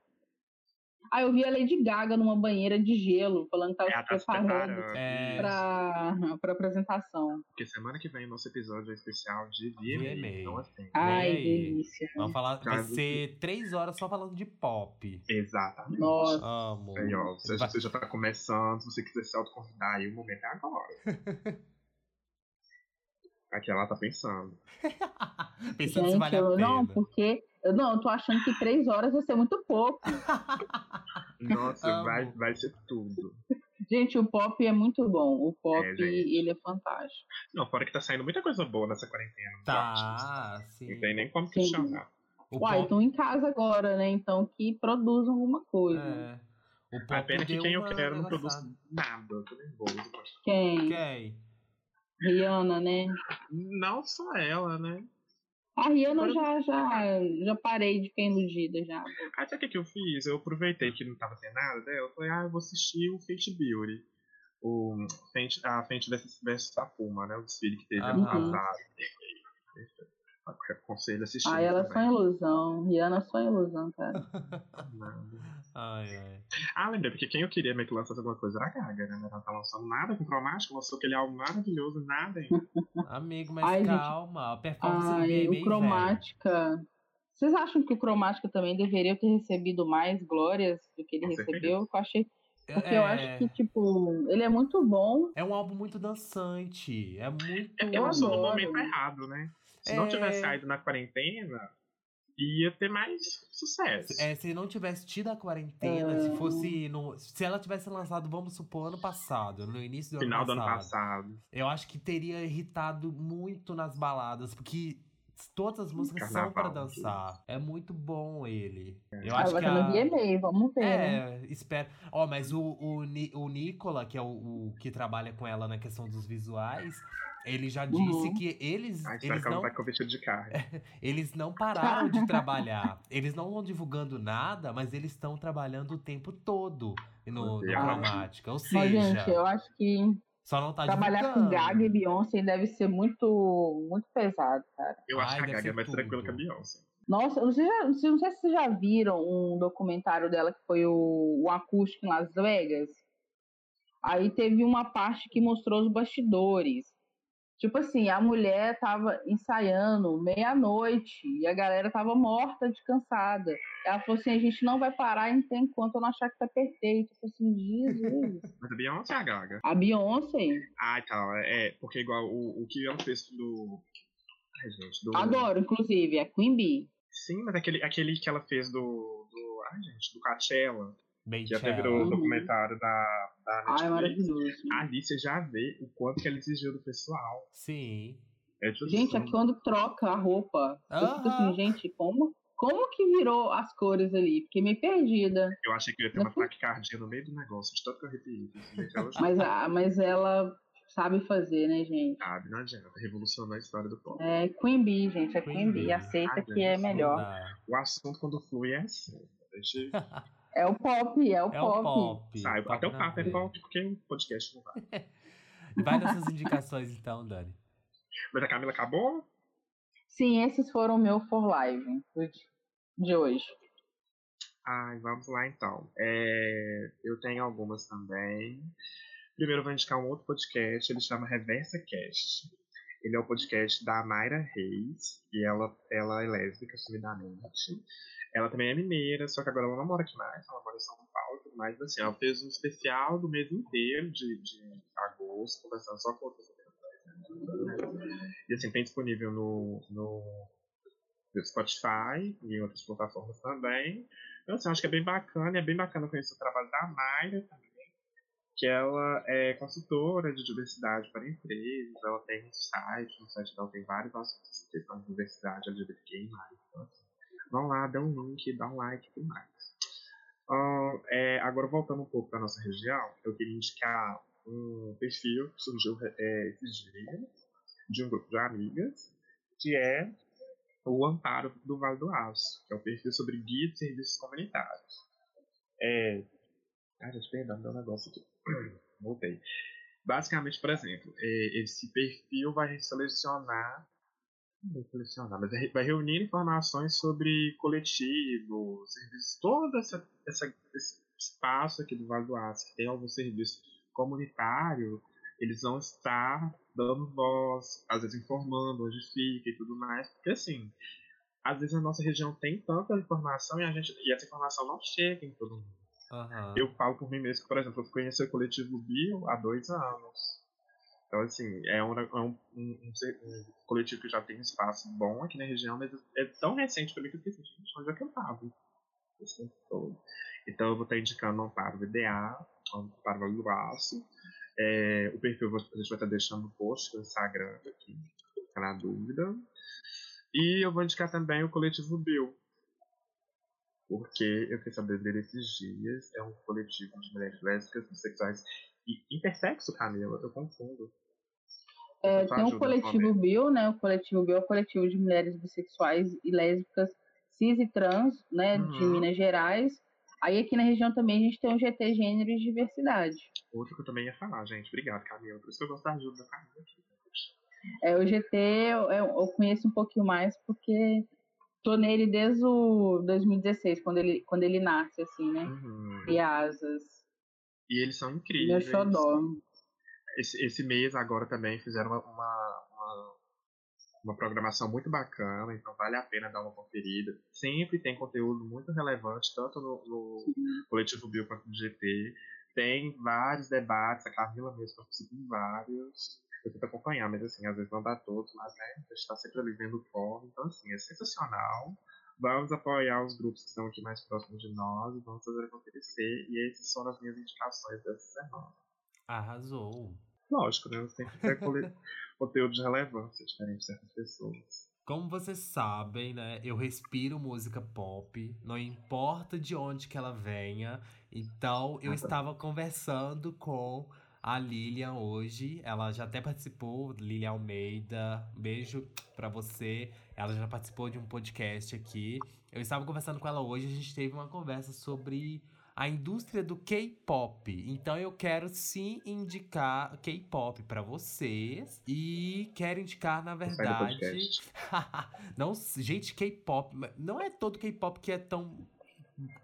Ah, eu vi a Lady Gaga numa banheira de gelo, falando que tava ela se tá se preparando. É. pra, pra apresentação. Porque semana que vem o nosso episódio é especial de VMA. VMA. Então, assim. Ai, delícia. Vamos falar, vai Caso ser três horas só falando de pop. Exatamente. Nossa. Amo. Aí, ó, você, Vai- você já tá começando, se você quiser se autoconvidar aí, o momento é agora. Aqui ela tá pensando. Pensando se Gente, vale a pena. não, porque. Eu, não, eu tô achando que três horas vai ser muito pouco. Nossa, Amo. vai, vai ser tudo. Gente, o pop é muito bom. O pop, É, ele é fantástico. Não, fora que tá saindo muita coisa boa nessa quarentena. Tá, sim. Não tem nem como Sim. questionar. O Uai, pop, estão em casa agora, né? Então que produzam alguma coisa. é, o pop A pena que quem eu quero não produz nada. Eu tô nervoso. Quem? Quem? Rihanna, né? Não só ela, né? A Rihanna eu já, já, já parei de ficar iludida já. Aí sabe o que, eu fiz? Eu aproveitei que não tava tendo nada dela. Eu falei, ah, eu vou assistir o Fate Beauty. O Fenty, a Fenty versus, versus a Puma, né? O desfile que teve ano passado. Aconselho a assistir. Ah, ela é só ilusão. Rihanna é só ilusão, cara. Nada. Ai, ai. Ah, lembrei, porque quem eu queria meio que lançasse alguma coisa era a Gaga, né? Ela não tá lançando nada com cromática, lançou aquele álbum maravilhoso, nada ainda. Amigo, mas Ai, gente. calma. A performance do Ai, VMA, o velho. Cromática. Vocês acham que o Cromática também deveria ter recebido mais glórias do que ele Com certeza. recebeu? Eu achei. Porque É, eu acho que, tipo, ele é muito bom. é um álbum muito dançante. É muito. É porque lançou no momento errado, né? Se não É. tivesse saído na quarentena, ia ter mais sucesso. É, se não tivesse tido a quarentena, É. se fosse. No, se ela tivesse lançado, vamos supor, ano passado, no início do Final ano do ano passado, passado. eu acho que teria irritado muito nas baladas, porque todas as músicas são Carnaval, pra dançar. É muito bom ele. Eu Ah, acho que a... VMA, vamos ver, né? É, espero. Ó, mas o, o, o Nicola, que é o, o que trabalha com ela na questão dos visuais, ele já disse Uhum. que eles, Ah, espero eles que ela não vai com vestido de carne. eles não pararam de trabalhar. Eles não estão divulgando nada, mas eles estão trabalhando o tempo todo no, no cromática. Ou Mas, seja, gente, eu acho que só não tá trabalhar com. Gaga e Beyoncé deve ser muito, muito pesado, cara. Eu Ai, acho que a Gaga é mais tranquila tudo. que a Beyoncé. Nossa, sei, já- não sei- não sei se vocês já viram um documentário dela que foi o, o acústico em Las Vegas. Aí teve uma parte que mostrou os bastidores. Tipo assim, a mulher tava ensaiando meia-noite e a galera tava morta de cansada. Ela falou assim: a gente não vai parar enquanto eu não achar que tá perfeito. Eu falei assim: Jesus. Mas a Beyoncé é a Gaga. A Beyoncé, Ah, tal. É, porque igual o, o que ela fez do. Ai, gente, do. adoro, inclusive, a Queen Bee. Sim, mas aquele, aquele que ela fez do. do ai, gente, do Coachella. Bem até Chela. virou Uhum. documentário da, da Ai, Netflix. maravilhoso. Ali você já vê o quanto que ela exigiu do pessoal. Sim. É Gente, aqui quando troca a roupa, eu fico assim, gente, como, Como que virou as cores ali? Fiquei meio perdida. Eu achei que eu ia ter uma taquicardia no meio do negócio, de tanto que eu arrepiei. Mas, a- mas ela sabe fazer, né, gente? sabe, não adianta. Revolucionou a história do pop. É Queen Bee, gente. É Queen Queen Bee. Bee. Aceita que é melhor. O assunto quando flui é assim. Deixa eu- É o pop, é o É pop. o pop. Sai, pop até o papo é pop, porque o podcast não vai. Vai nessas indicações então, Dani. Mas a Camila acabou? Sim, esses foram o meu for live de hoje. Ai, vamos lá então. É, eu tenho algumas também. Primeiro eu vou indicar um outro podcast, ele chama Reversa Cast. Ele é o podcast da Mayra Reis, e ela, ela é lésbica, assumidamente. Ela também é mineira, só que agora ela não mora aqui mais, ela mora em São Paulo mais. Assim, ela fez um especial do mês inteiro de, de agosto, conversando só com outras? E assim, tem disponível no, no, Spotify e em outras plataformas também. Então, assim, acho que é bem bacana, é bem bacana conhecer o trabalho da Mayra também, que ela é consultora de diversidade para empresas, ela tem um site, no site dela tem vários assuntos questão de diversidade LGBTQI+. Então, assim, vão lá, dá um link, dá um like e tudo mais. Ah, é, agora, voltando um pouco para nossa região, eu queria indicar um perfil que surgiu é, esses dias, de um grupo de amigas, que é o Amparo do Vale do Aço, que é um perfil sobre guia de serviços comunitários. É... Ai, gente, perdão, um negócio aqui. Voltei. Basicamente, por exemplo, é, esse perfil vai selecionar. Selecionar, mas vai vai reunir informações sobre coletivo, serviços, todo essa, essa- esse espaço aqui do Vale do Aço, que tem algum serviço comunitário, eles vão estar dando voz, às vezes informando onde fica e tudo mais, porque assim, às vezes a nossa região tem tanta informação e, a gente, e essa informação não chega em todo mundo. Aham. Eu falo por mim mesmo que, por exemplo, eu conheci o coletivo Bio há dois anos. Então, assim, é um, é um, um- um um coletivo que já tem um espaço bom aqui na região, mas é tão recente pra mim que eu assim, gente, onde é que eu tava? Então, eu vou estar indicando um Amparo VDA, Amparo Vale do Aço. É, o perfil a gente vai estar deixando no post do Instagram aqui, fica na dúvida. E eu vou indicar também o coletivo Bill, porque eu fiquei sabendo dele esses dias. É um coletivo de mulheres lésbicas, bissexuais e intersexo, Camila. Eu confundo. É, Eu tem ajudo coletivo. Bio, né? O coletivo Bio é o coletivo de mulheres bissexuais e lésbicas cis e trans, né? De Uhum. Minas Gerais. Aí aqui na região também a gente tem o GT Gênero e Diversidade. Outro que eu também ia falar, gente. Obrigado, Camila. Por isso que eu gosto da ajuda da Camila. É, o GT eu- eu conheço um pouquinho mais porque tô nele desde o 2016, quando ele, quando ele nasce, assim, né? Uhum. E asas. E eles são Meu incríveis. xodó. Esse, esse mês agora também fizeram uma, uma, uma, uma programação muito bacana, então vale a pena dar uma conferida. Sempre tem conteúdo muito relevante, tanto no, no Coletivo Bio quanto no GT. Tem vários debates, a Camila mesmo participa em vários. Eu tento acompanhar, mas assim, às vezes não dá todos, mas né, a gente está sempre ali vendo o fórum, então assim, é sensacional. Vamos apoiar os grupos que estão aqui mais próximos de nós vamos fazer acontecer. E essas foram as minhas indicações dessa semana. Arrasou. Lógico, né? Você tem que ter conteúdo de relevância diferente de certas pessoas. Como vocês sabem, né? Eu respiro música pop, não importa de onde que ela venha. Então, eu Ah, tá. estava conversando com a Lilian hoje. Ela já até participou, Lilian Almeida. Beijo pra você. Ela já participou de um podcast aqui. Eu estava conversando com ela hoje, a gente teve uma conversa sobre a indústria do K-pop. Então eu quero sim indicar K-pop pra vocês e quero indicar na verdade não, gente, K-pop, não é todo K-pop que é tão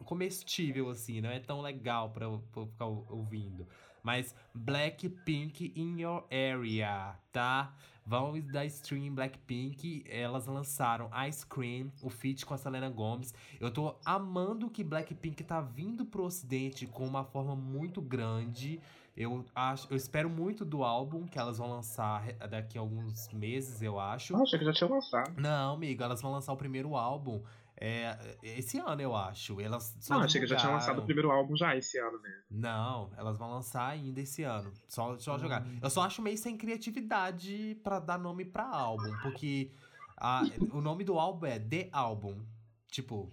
comestível assim, não é tão legal pra eu, pra eu ficar ou- ouvindo. Mas Blackpink in your area, tá? Vão dar stream em Blackpink. Elas lançaram Ice Cream, o feat com a Selena Gomez. Eu tô amando que Blackpink tá vindo pro ocidente com uma forma muito grande. Eu acho, eu espero muito do álbum que elas vão lançar daqui a alguns meses, eu acho. Achei que já tinha lançado. Não, amigo, elas vão lançar o primeiro álbum é, esse ano, eu acho. Elas só Não, achei que já tinha divulgaram. lançado o primeiro álbum já esse ano mesmo. Não, elas vão lançar ainda esse ano. Só, só Hum. jogar. Eu só acho meio sem criatividade pra dar nome pra álbum, porque a- o nome do álbum é The Album. Tipo,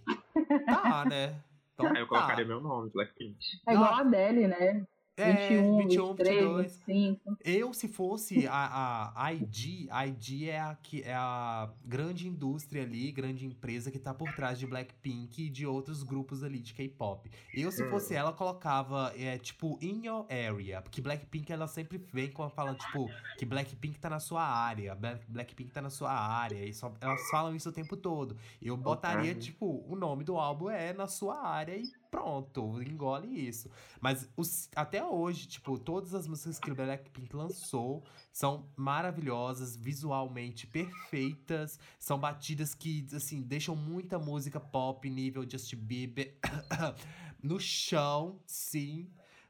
tá, né? Então, Aí eu tá. colocaria meu nome, Blackpink. É igual a Adele, né? É, 21, 21, 23, 22. 25. Eu, se fosse a, a IG, a IG é a, que- é a grande indústria ali, grande empresa que tá por trás de Blackpink e de outros grupos ali de K-pop. Eu, se Hum. fosse ela, colocava, é, tipo, in your area. Porque Blackpink, ela sempre vem com falando, tipo, que Blackpink tá na sua área, Black- Blackpink tá na sua área. E só, elas falam isso o tempo todo. Eu botaria, tipo, o nome do álbum é na sua área e pronto, engole isso. Mas os- até hoje, tipo, todas as músicas que o Blackpink lançou são maravilhosas, visualmente perfeitas, são batidas que, assim, deixam muita música pop nível Justin Bieber no chão, sim.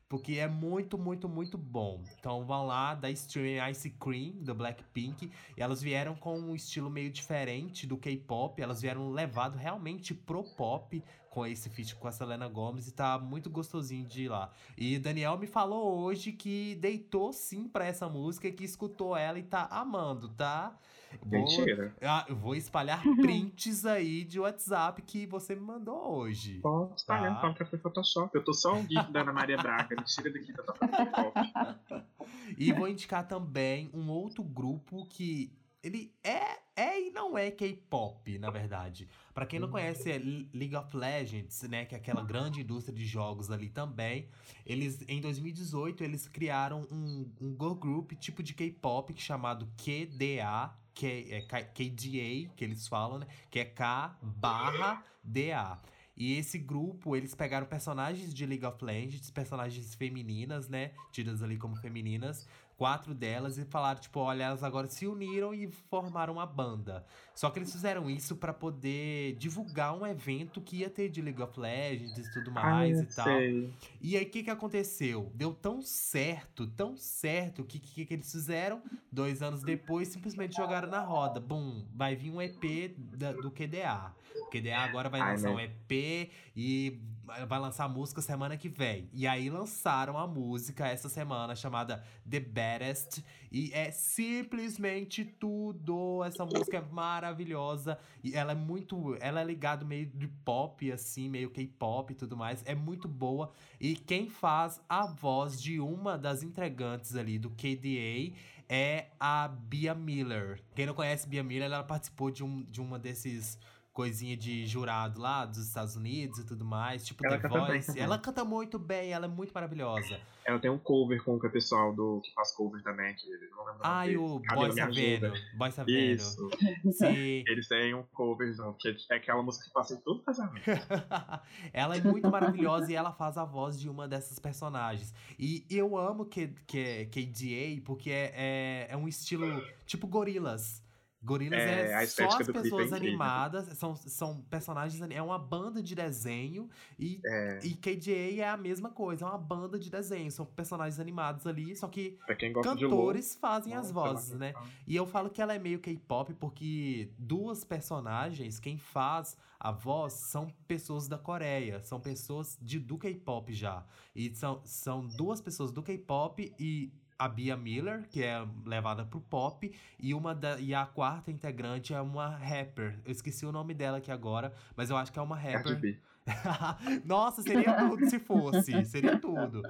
Porque é muito, muito, muito bom. Então vão lá da Stream Ice Cream, do Blackpink. E elas vieram com um estilo meio diferente do K-pop. Elas vieram levado realmente pro pop com esse feat com a Selena Gomez. E tá muito gostosinho de ir lá. E Daniel me falou hoje que deitou sim pra essa música, que escutou ela e tá amando, tá? Vou, Mentira. Ah, eu vou espalhar prints aí de WhatsApp que você me mandou hoje. Posso estar Tá. falando que foi Photoshop. Eu tô só um gif da Ana Maria Braga. Me tira daqui que eu tô fazendo K-pop. E vou indicar também um outro grupo que ele é, é e não é K-pop, na verdade. Pra quem não conhece, é Le- League of Legends, né, que é aquela grande indústria de jogos ali também. Eles em 2018 eles criaram um, um girl group tipo de K-pop chamado QDA, que é K- KDA, que eles falam, né, que é K barra DA. E esse grupo, eles pegaram personagens de League of Legends, personagens femininas, né? Tidas ali como femininas, quatro delas, e falaram, tipo, olha, elas agora se uniram e formaram uma banda. Só que eles fizeram isso pra poder divulgar um evento que ia ter de League of Legends e tudo mais Ai, e tal. sei. E aí, o que que aconteceu? Deu tão certo, tão certo, que que, que eles fizeram? Dois anos depois, simplesmente jogaram na roda. Bum, vai vir um EP da- do QDA. O QDA agora vai Ai, lançar né? um EP e vai lançar a música semana que vem. E aí lançaram a música essa semana chamada The Baddest. E é simplesmente tudo. Essa música é maravilhosa. E ela é muito. Ela é ligada meio de pop, assim, meio K-pop e tudo mais. É muito boa. E quem faz a voz de uma das integrantes ali do KDA é a Bia Miller. Quem não conhece Bia Miller, ela participou de, um, de uma desses coisinha de jurado lá dos Estados Unidos e tudo mais, tipo Ela The bem Voice. também. Ela canta muito bem, ela é muito maravilhosa. Ela tem um cover com o pessoal do, que faz cover também, que eu não lembro Ai, dele. o Boy. Saveno. Boy Saveno. Isso. Sim. Eles têm um cover junto, que é aquela música que passa em todo casamento. ela é muito maravilhosa e ela faz a voz de uma dessas personagens. E eu amo que, que, KDA porque é, é, é um estilo tipo gorilas. Gorilas É, é, só as é pessoas incrível. animadas, são, são personagens, ani- é uma banda de desenho e, É, e KDA é a mesma coisa, é uma banda de desenho, são personagens animados ali, só que cantores fazem as nossa, vozes, ela- né? E eu falo que ela é meio K-pop porque duas personagens, quem faz a voz são pessoas da Coreia, são pessoas de, do K-pop já. E são, são duas pessoas do K-pop e a Bia Miller, que é levada pro pop, e uma da, e a quarta integrante é uma rapper. Eu esqueci o nome dela aqui agora, mas eu acho que é uma rapper. Nossa, seria tudo se fosse. Seria tudo.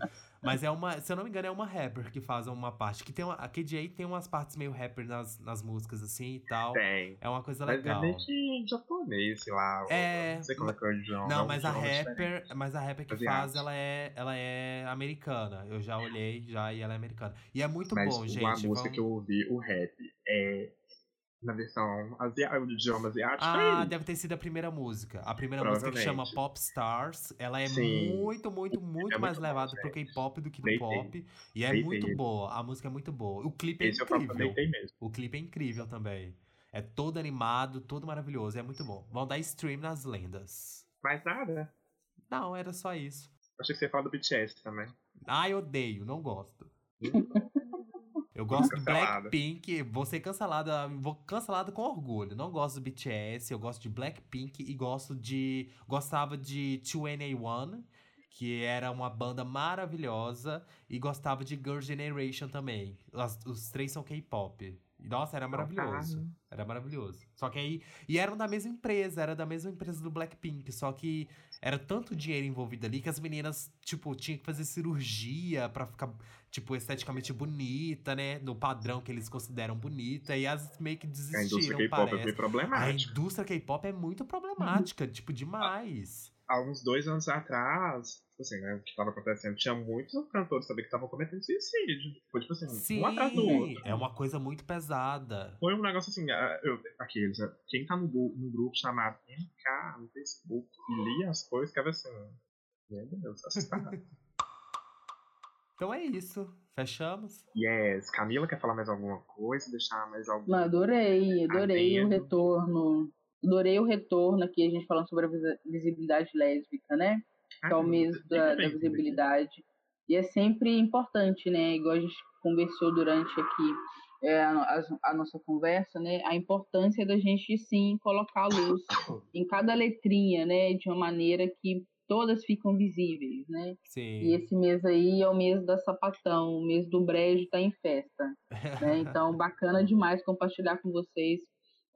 Mas é uma, se eu não me engano, é uma rapper que faz uma parte. Que tem uma, a KJ tem umas partes meio rapper nas, nas músicas, assim e tal. Tem. É uma coisa Mas legal. é meio que japonês, sei lá. É, Não sei como é que é o idioma. é Não, um mas a idioma rapper, diferente. mas a rapper que Asiático. faz, ela é, ela é americana. Eu já olhei já e ela é americana. E é muito Mas bom, o- gente. a música vamos- que eu ouvi, o rap, é na versão asiática, o idioma asiático. Ah, é deve ter sido a primeira música. A primeira música que chama. Pop Stars. Ela é Sim. muito, muito, muito É mais muito bom, levada pro. K-pop do que do Deitei. pop. E é muito boa. A música é muito boa. O clipe é Esse eu incrível. O clipe é incrível também. É todo animado, todo maravilhoso. É muito bom. Vão dar stream nas lendas. Mais nada. Não, era só isso. Achei que você ia falar do BTS também. Ai, odeio, não gosto. Eu gosto do Cancelada. Blackpink, vou ser cancelada, vou cancelada com orgulho. Não gosto do BTS, eu gosto de Blackpink e gosto de. Gostava de 2NA1, que era uma banda maravilhosa, e gostava de Girl Generation também. As- os três são K-pop. Nossa, era maravilhoso. Era maravilhoso. Só que aí. E eram da mesma empresa, era da mesma empresa do Blackpink. Só que era tanto dinheiro envolvido ali que as meninas, tipo, tinham que fazer cirurgia pra ficar, tipo, esteticamente bonita, né? No padrão que eles consideram bonita. E as meio que A indústria desistiram, K-pop é bem A problemática. indústria K-pop é muito problemática, tipo, demais. Há uns dois anos atrás, tipo assim, né, o que tava acontecendo, tinha muitos cantores também que estavam cometendo suicídio. Foi tipo assim, Sim, um atrás do outro. é uma coisa muito pesada. Foi um negócio assim, eu, aqueles, ah, quem tá no, no grupo chamado MK no Facebook e lia as coisas, ficava assim, meu Deus, assustado. Então é isso. Fechamos? yes, Camila quer falar mais alguma coisa? Deixar mais algum. Adorei, adorei o Adendo. retorno. Adorei o retorno aqui, a gente falando sobre a visi- visibilidade lésbica, né? que é o mês da, da visibilidade. E é sempre importante, né? Igual a gente conversou durante aqui é, a, a- a nossa conversa, né? A importância da gente sim colocar a luz em cada letrinha, né? De uma maneira que todas ficam visíveis, né? Sim. E esse mês aí é o mês da sapatão, o mês do brejo tá em festa. né? Então, bacana demais compartilhar com vocês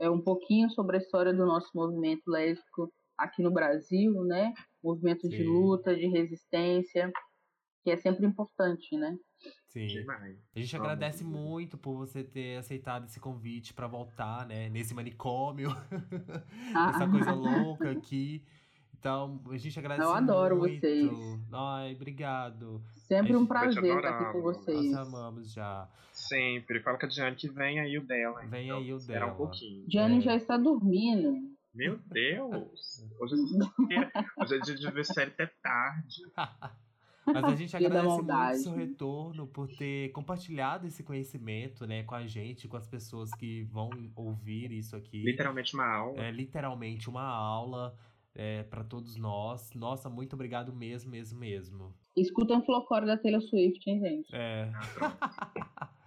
é, um pouquinho sobre a história do nosso movimento lésbico aqui no Brasil, né? Movimento de Sim. luta, de resistência, que é sempre importante, né? Sim. Demais. A gente Ah, agradece muito por você ter aceitado esse convite pra voltar, né? Nesse manicômio. Ah, Essa coisa louca aqui. Então, a gente agradece Eu adoro muito. vocês. Ai, obrigado. Sempre um prazer estar aqui com vocês. Nós amamos já. Sempre. Fala com a Diane que vem aí o dela. Vem então, aí o dela. um pouquinho. Jane É. já está dormindo. Meu Deus! Hoje é. Hoje é dia de ver série até tarde. Mas a gente agradece muito seu retorno por ter compartilhado esse conhecimento, né, com a gente, com as pessoas que vão ouvir isso aqui. Literalmente uma aula. É literalmente uma aula é, para todos nós. Nossa, muito obrigado mesmo, mesmo, mesmo. Escutam Flocora da Taylor Swift, hein, gente? É.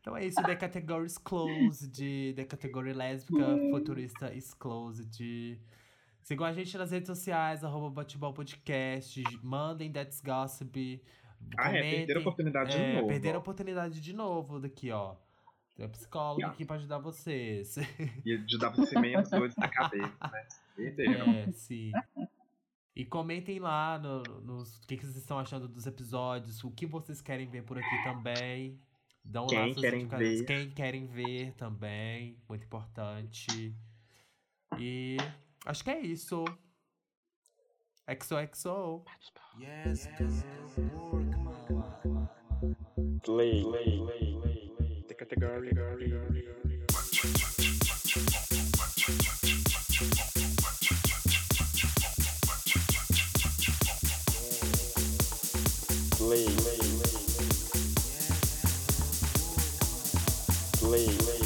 Então é isso, The Category is Closed, The Category Lésbica Futurista is Closed. Sigam a gente nas redes sociais, arroba Batebol Podcast, mandem That's Gossip, Ah, é, perderam a oportunidade de É, novo. Perderam a oportunidade de novo daqui, ó. Tem um psicólogo Yeah. aqui pra ajudar vocês. E de dar esse menos doido na cabeça, né? Perderam. É, sim. E comentem lá no, nos o que, que vocês estão achando dos episódios, o que vocês querem ver por aqui também. Dão lá Quem suas querem ver. Quem querem ver também, muito importante. E acho que é isso. XOXO. Yes, work, mama. Play. The category. Play. Play.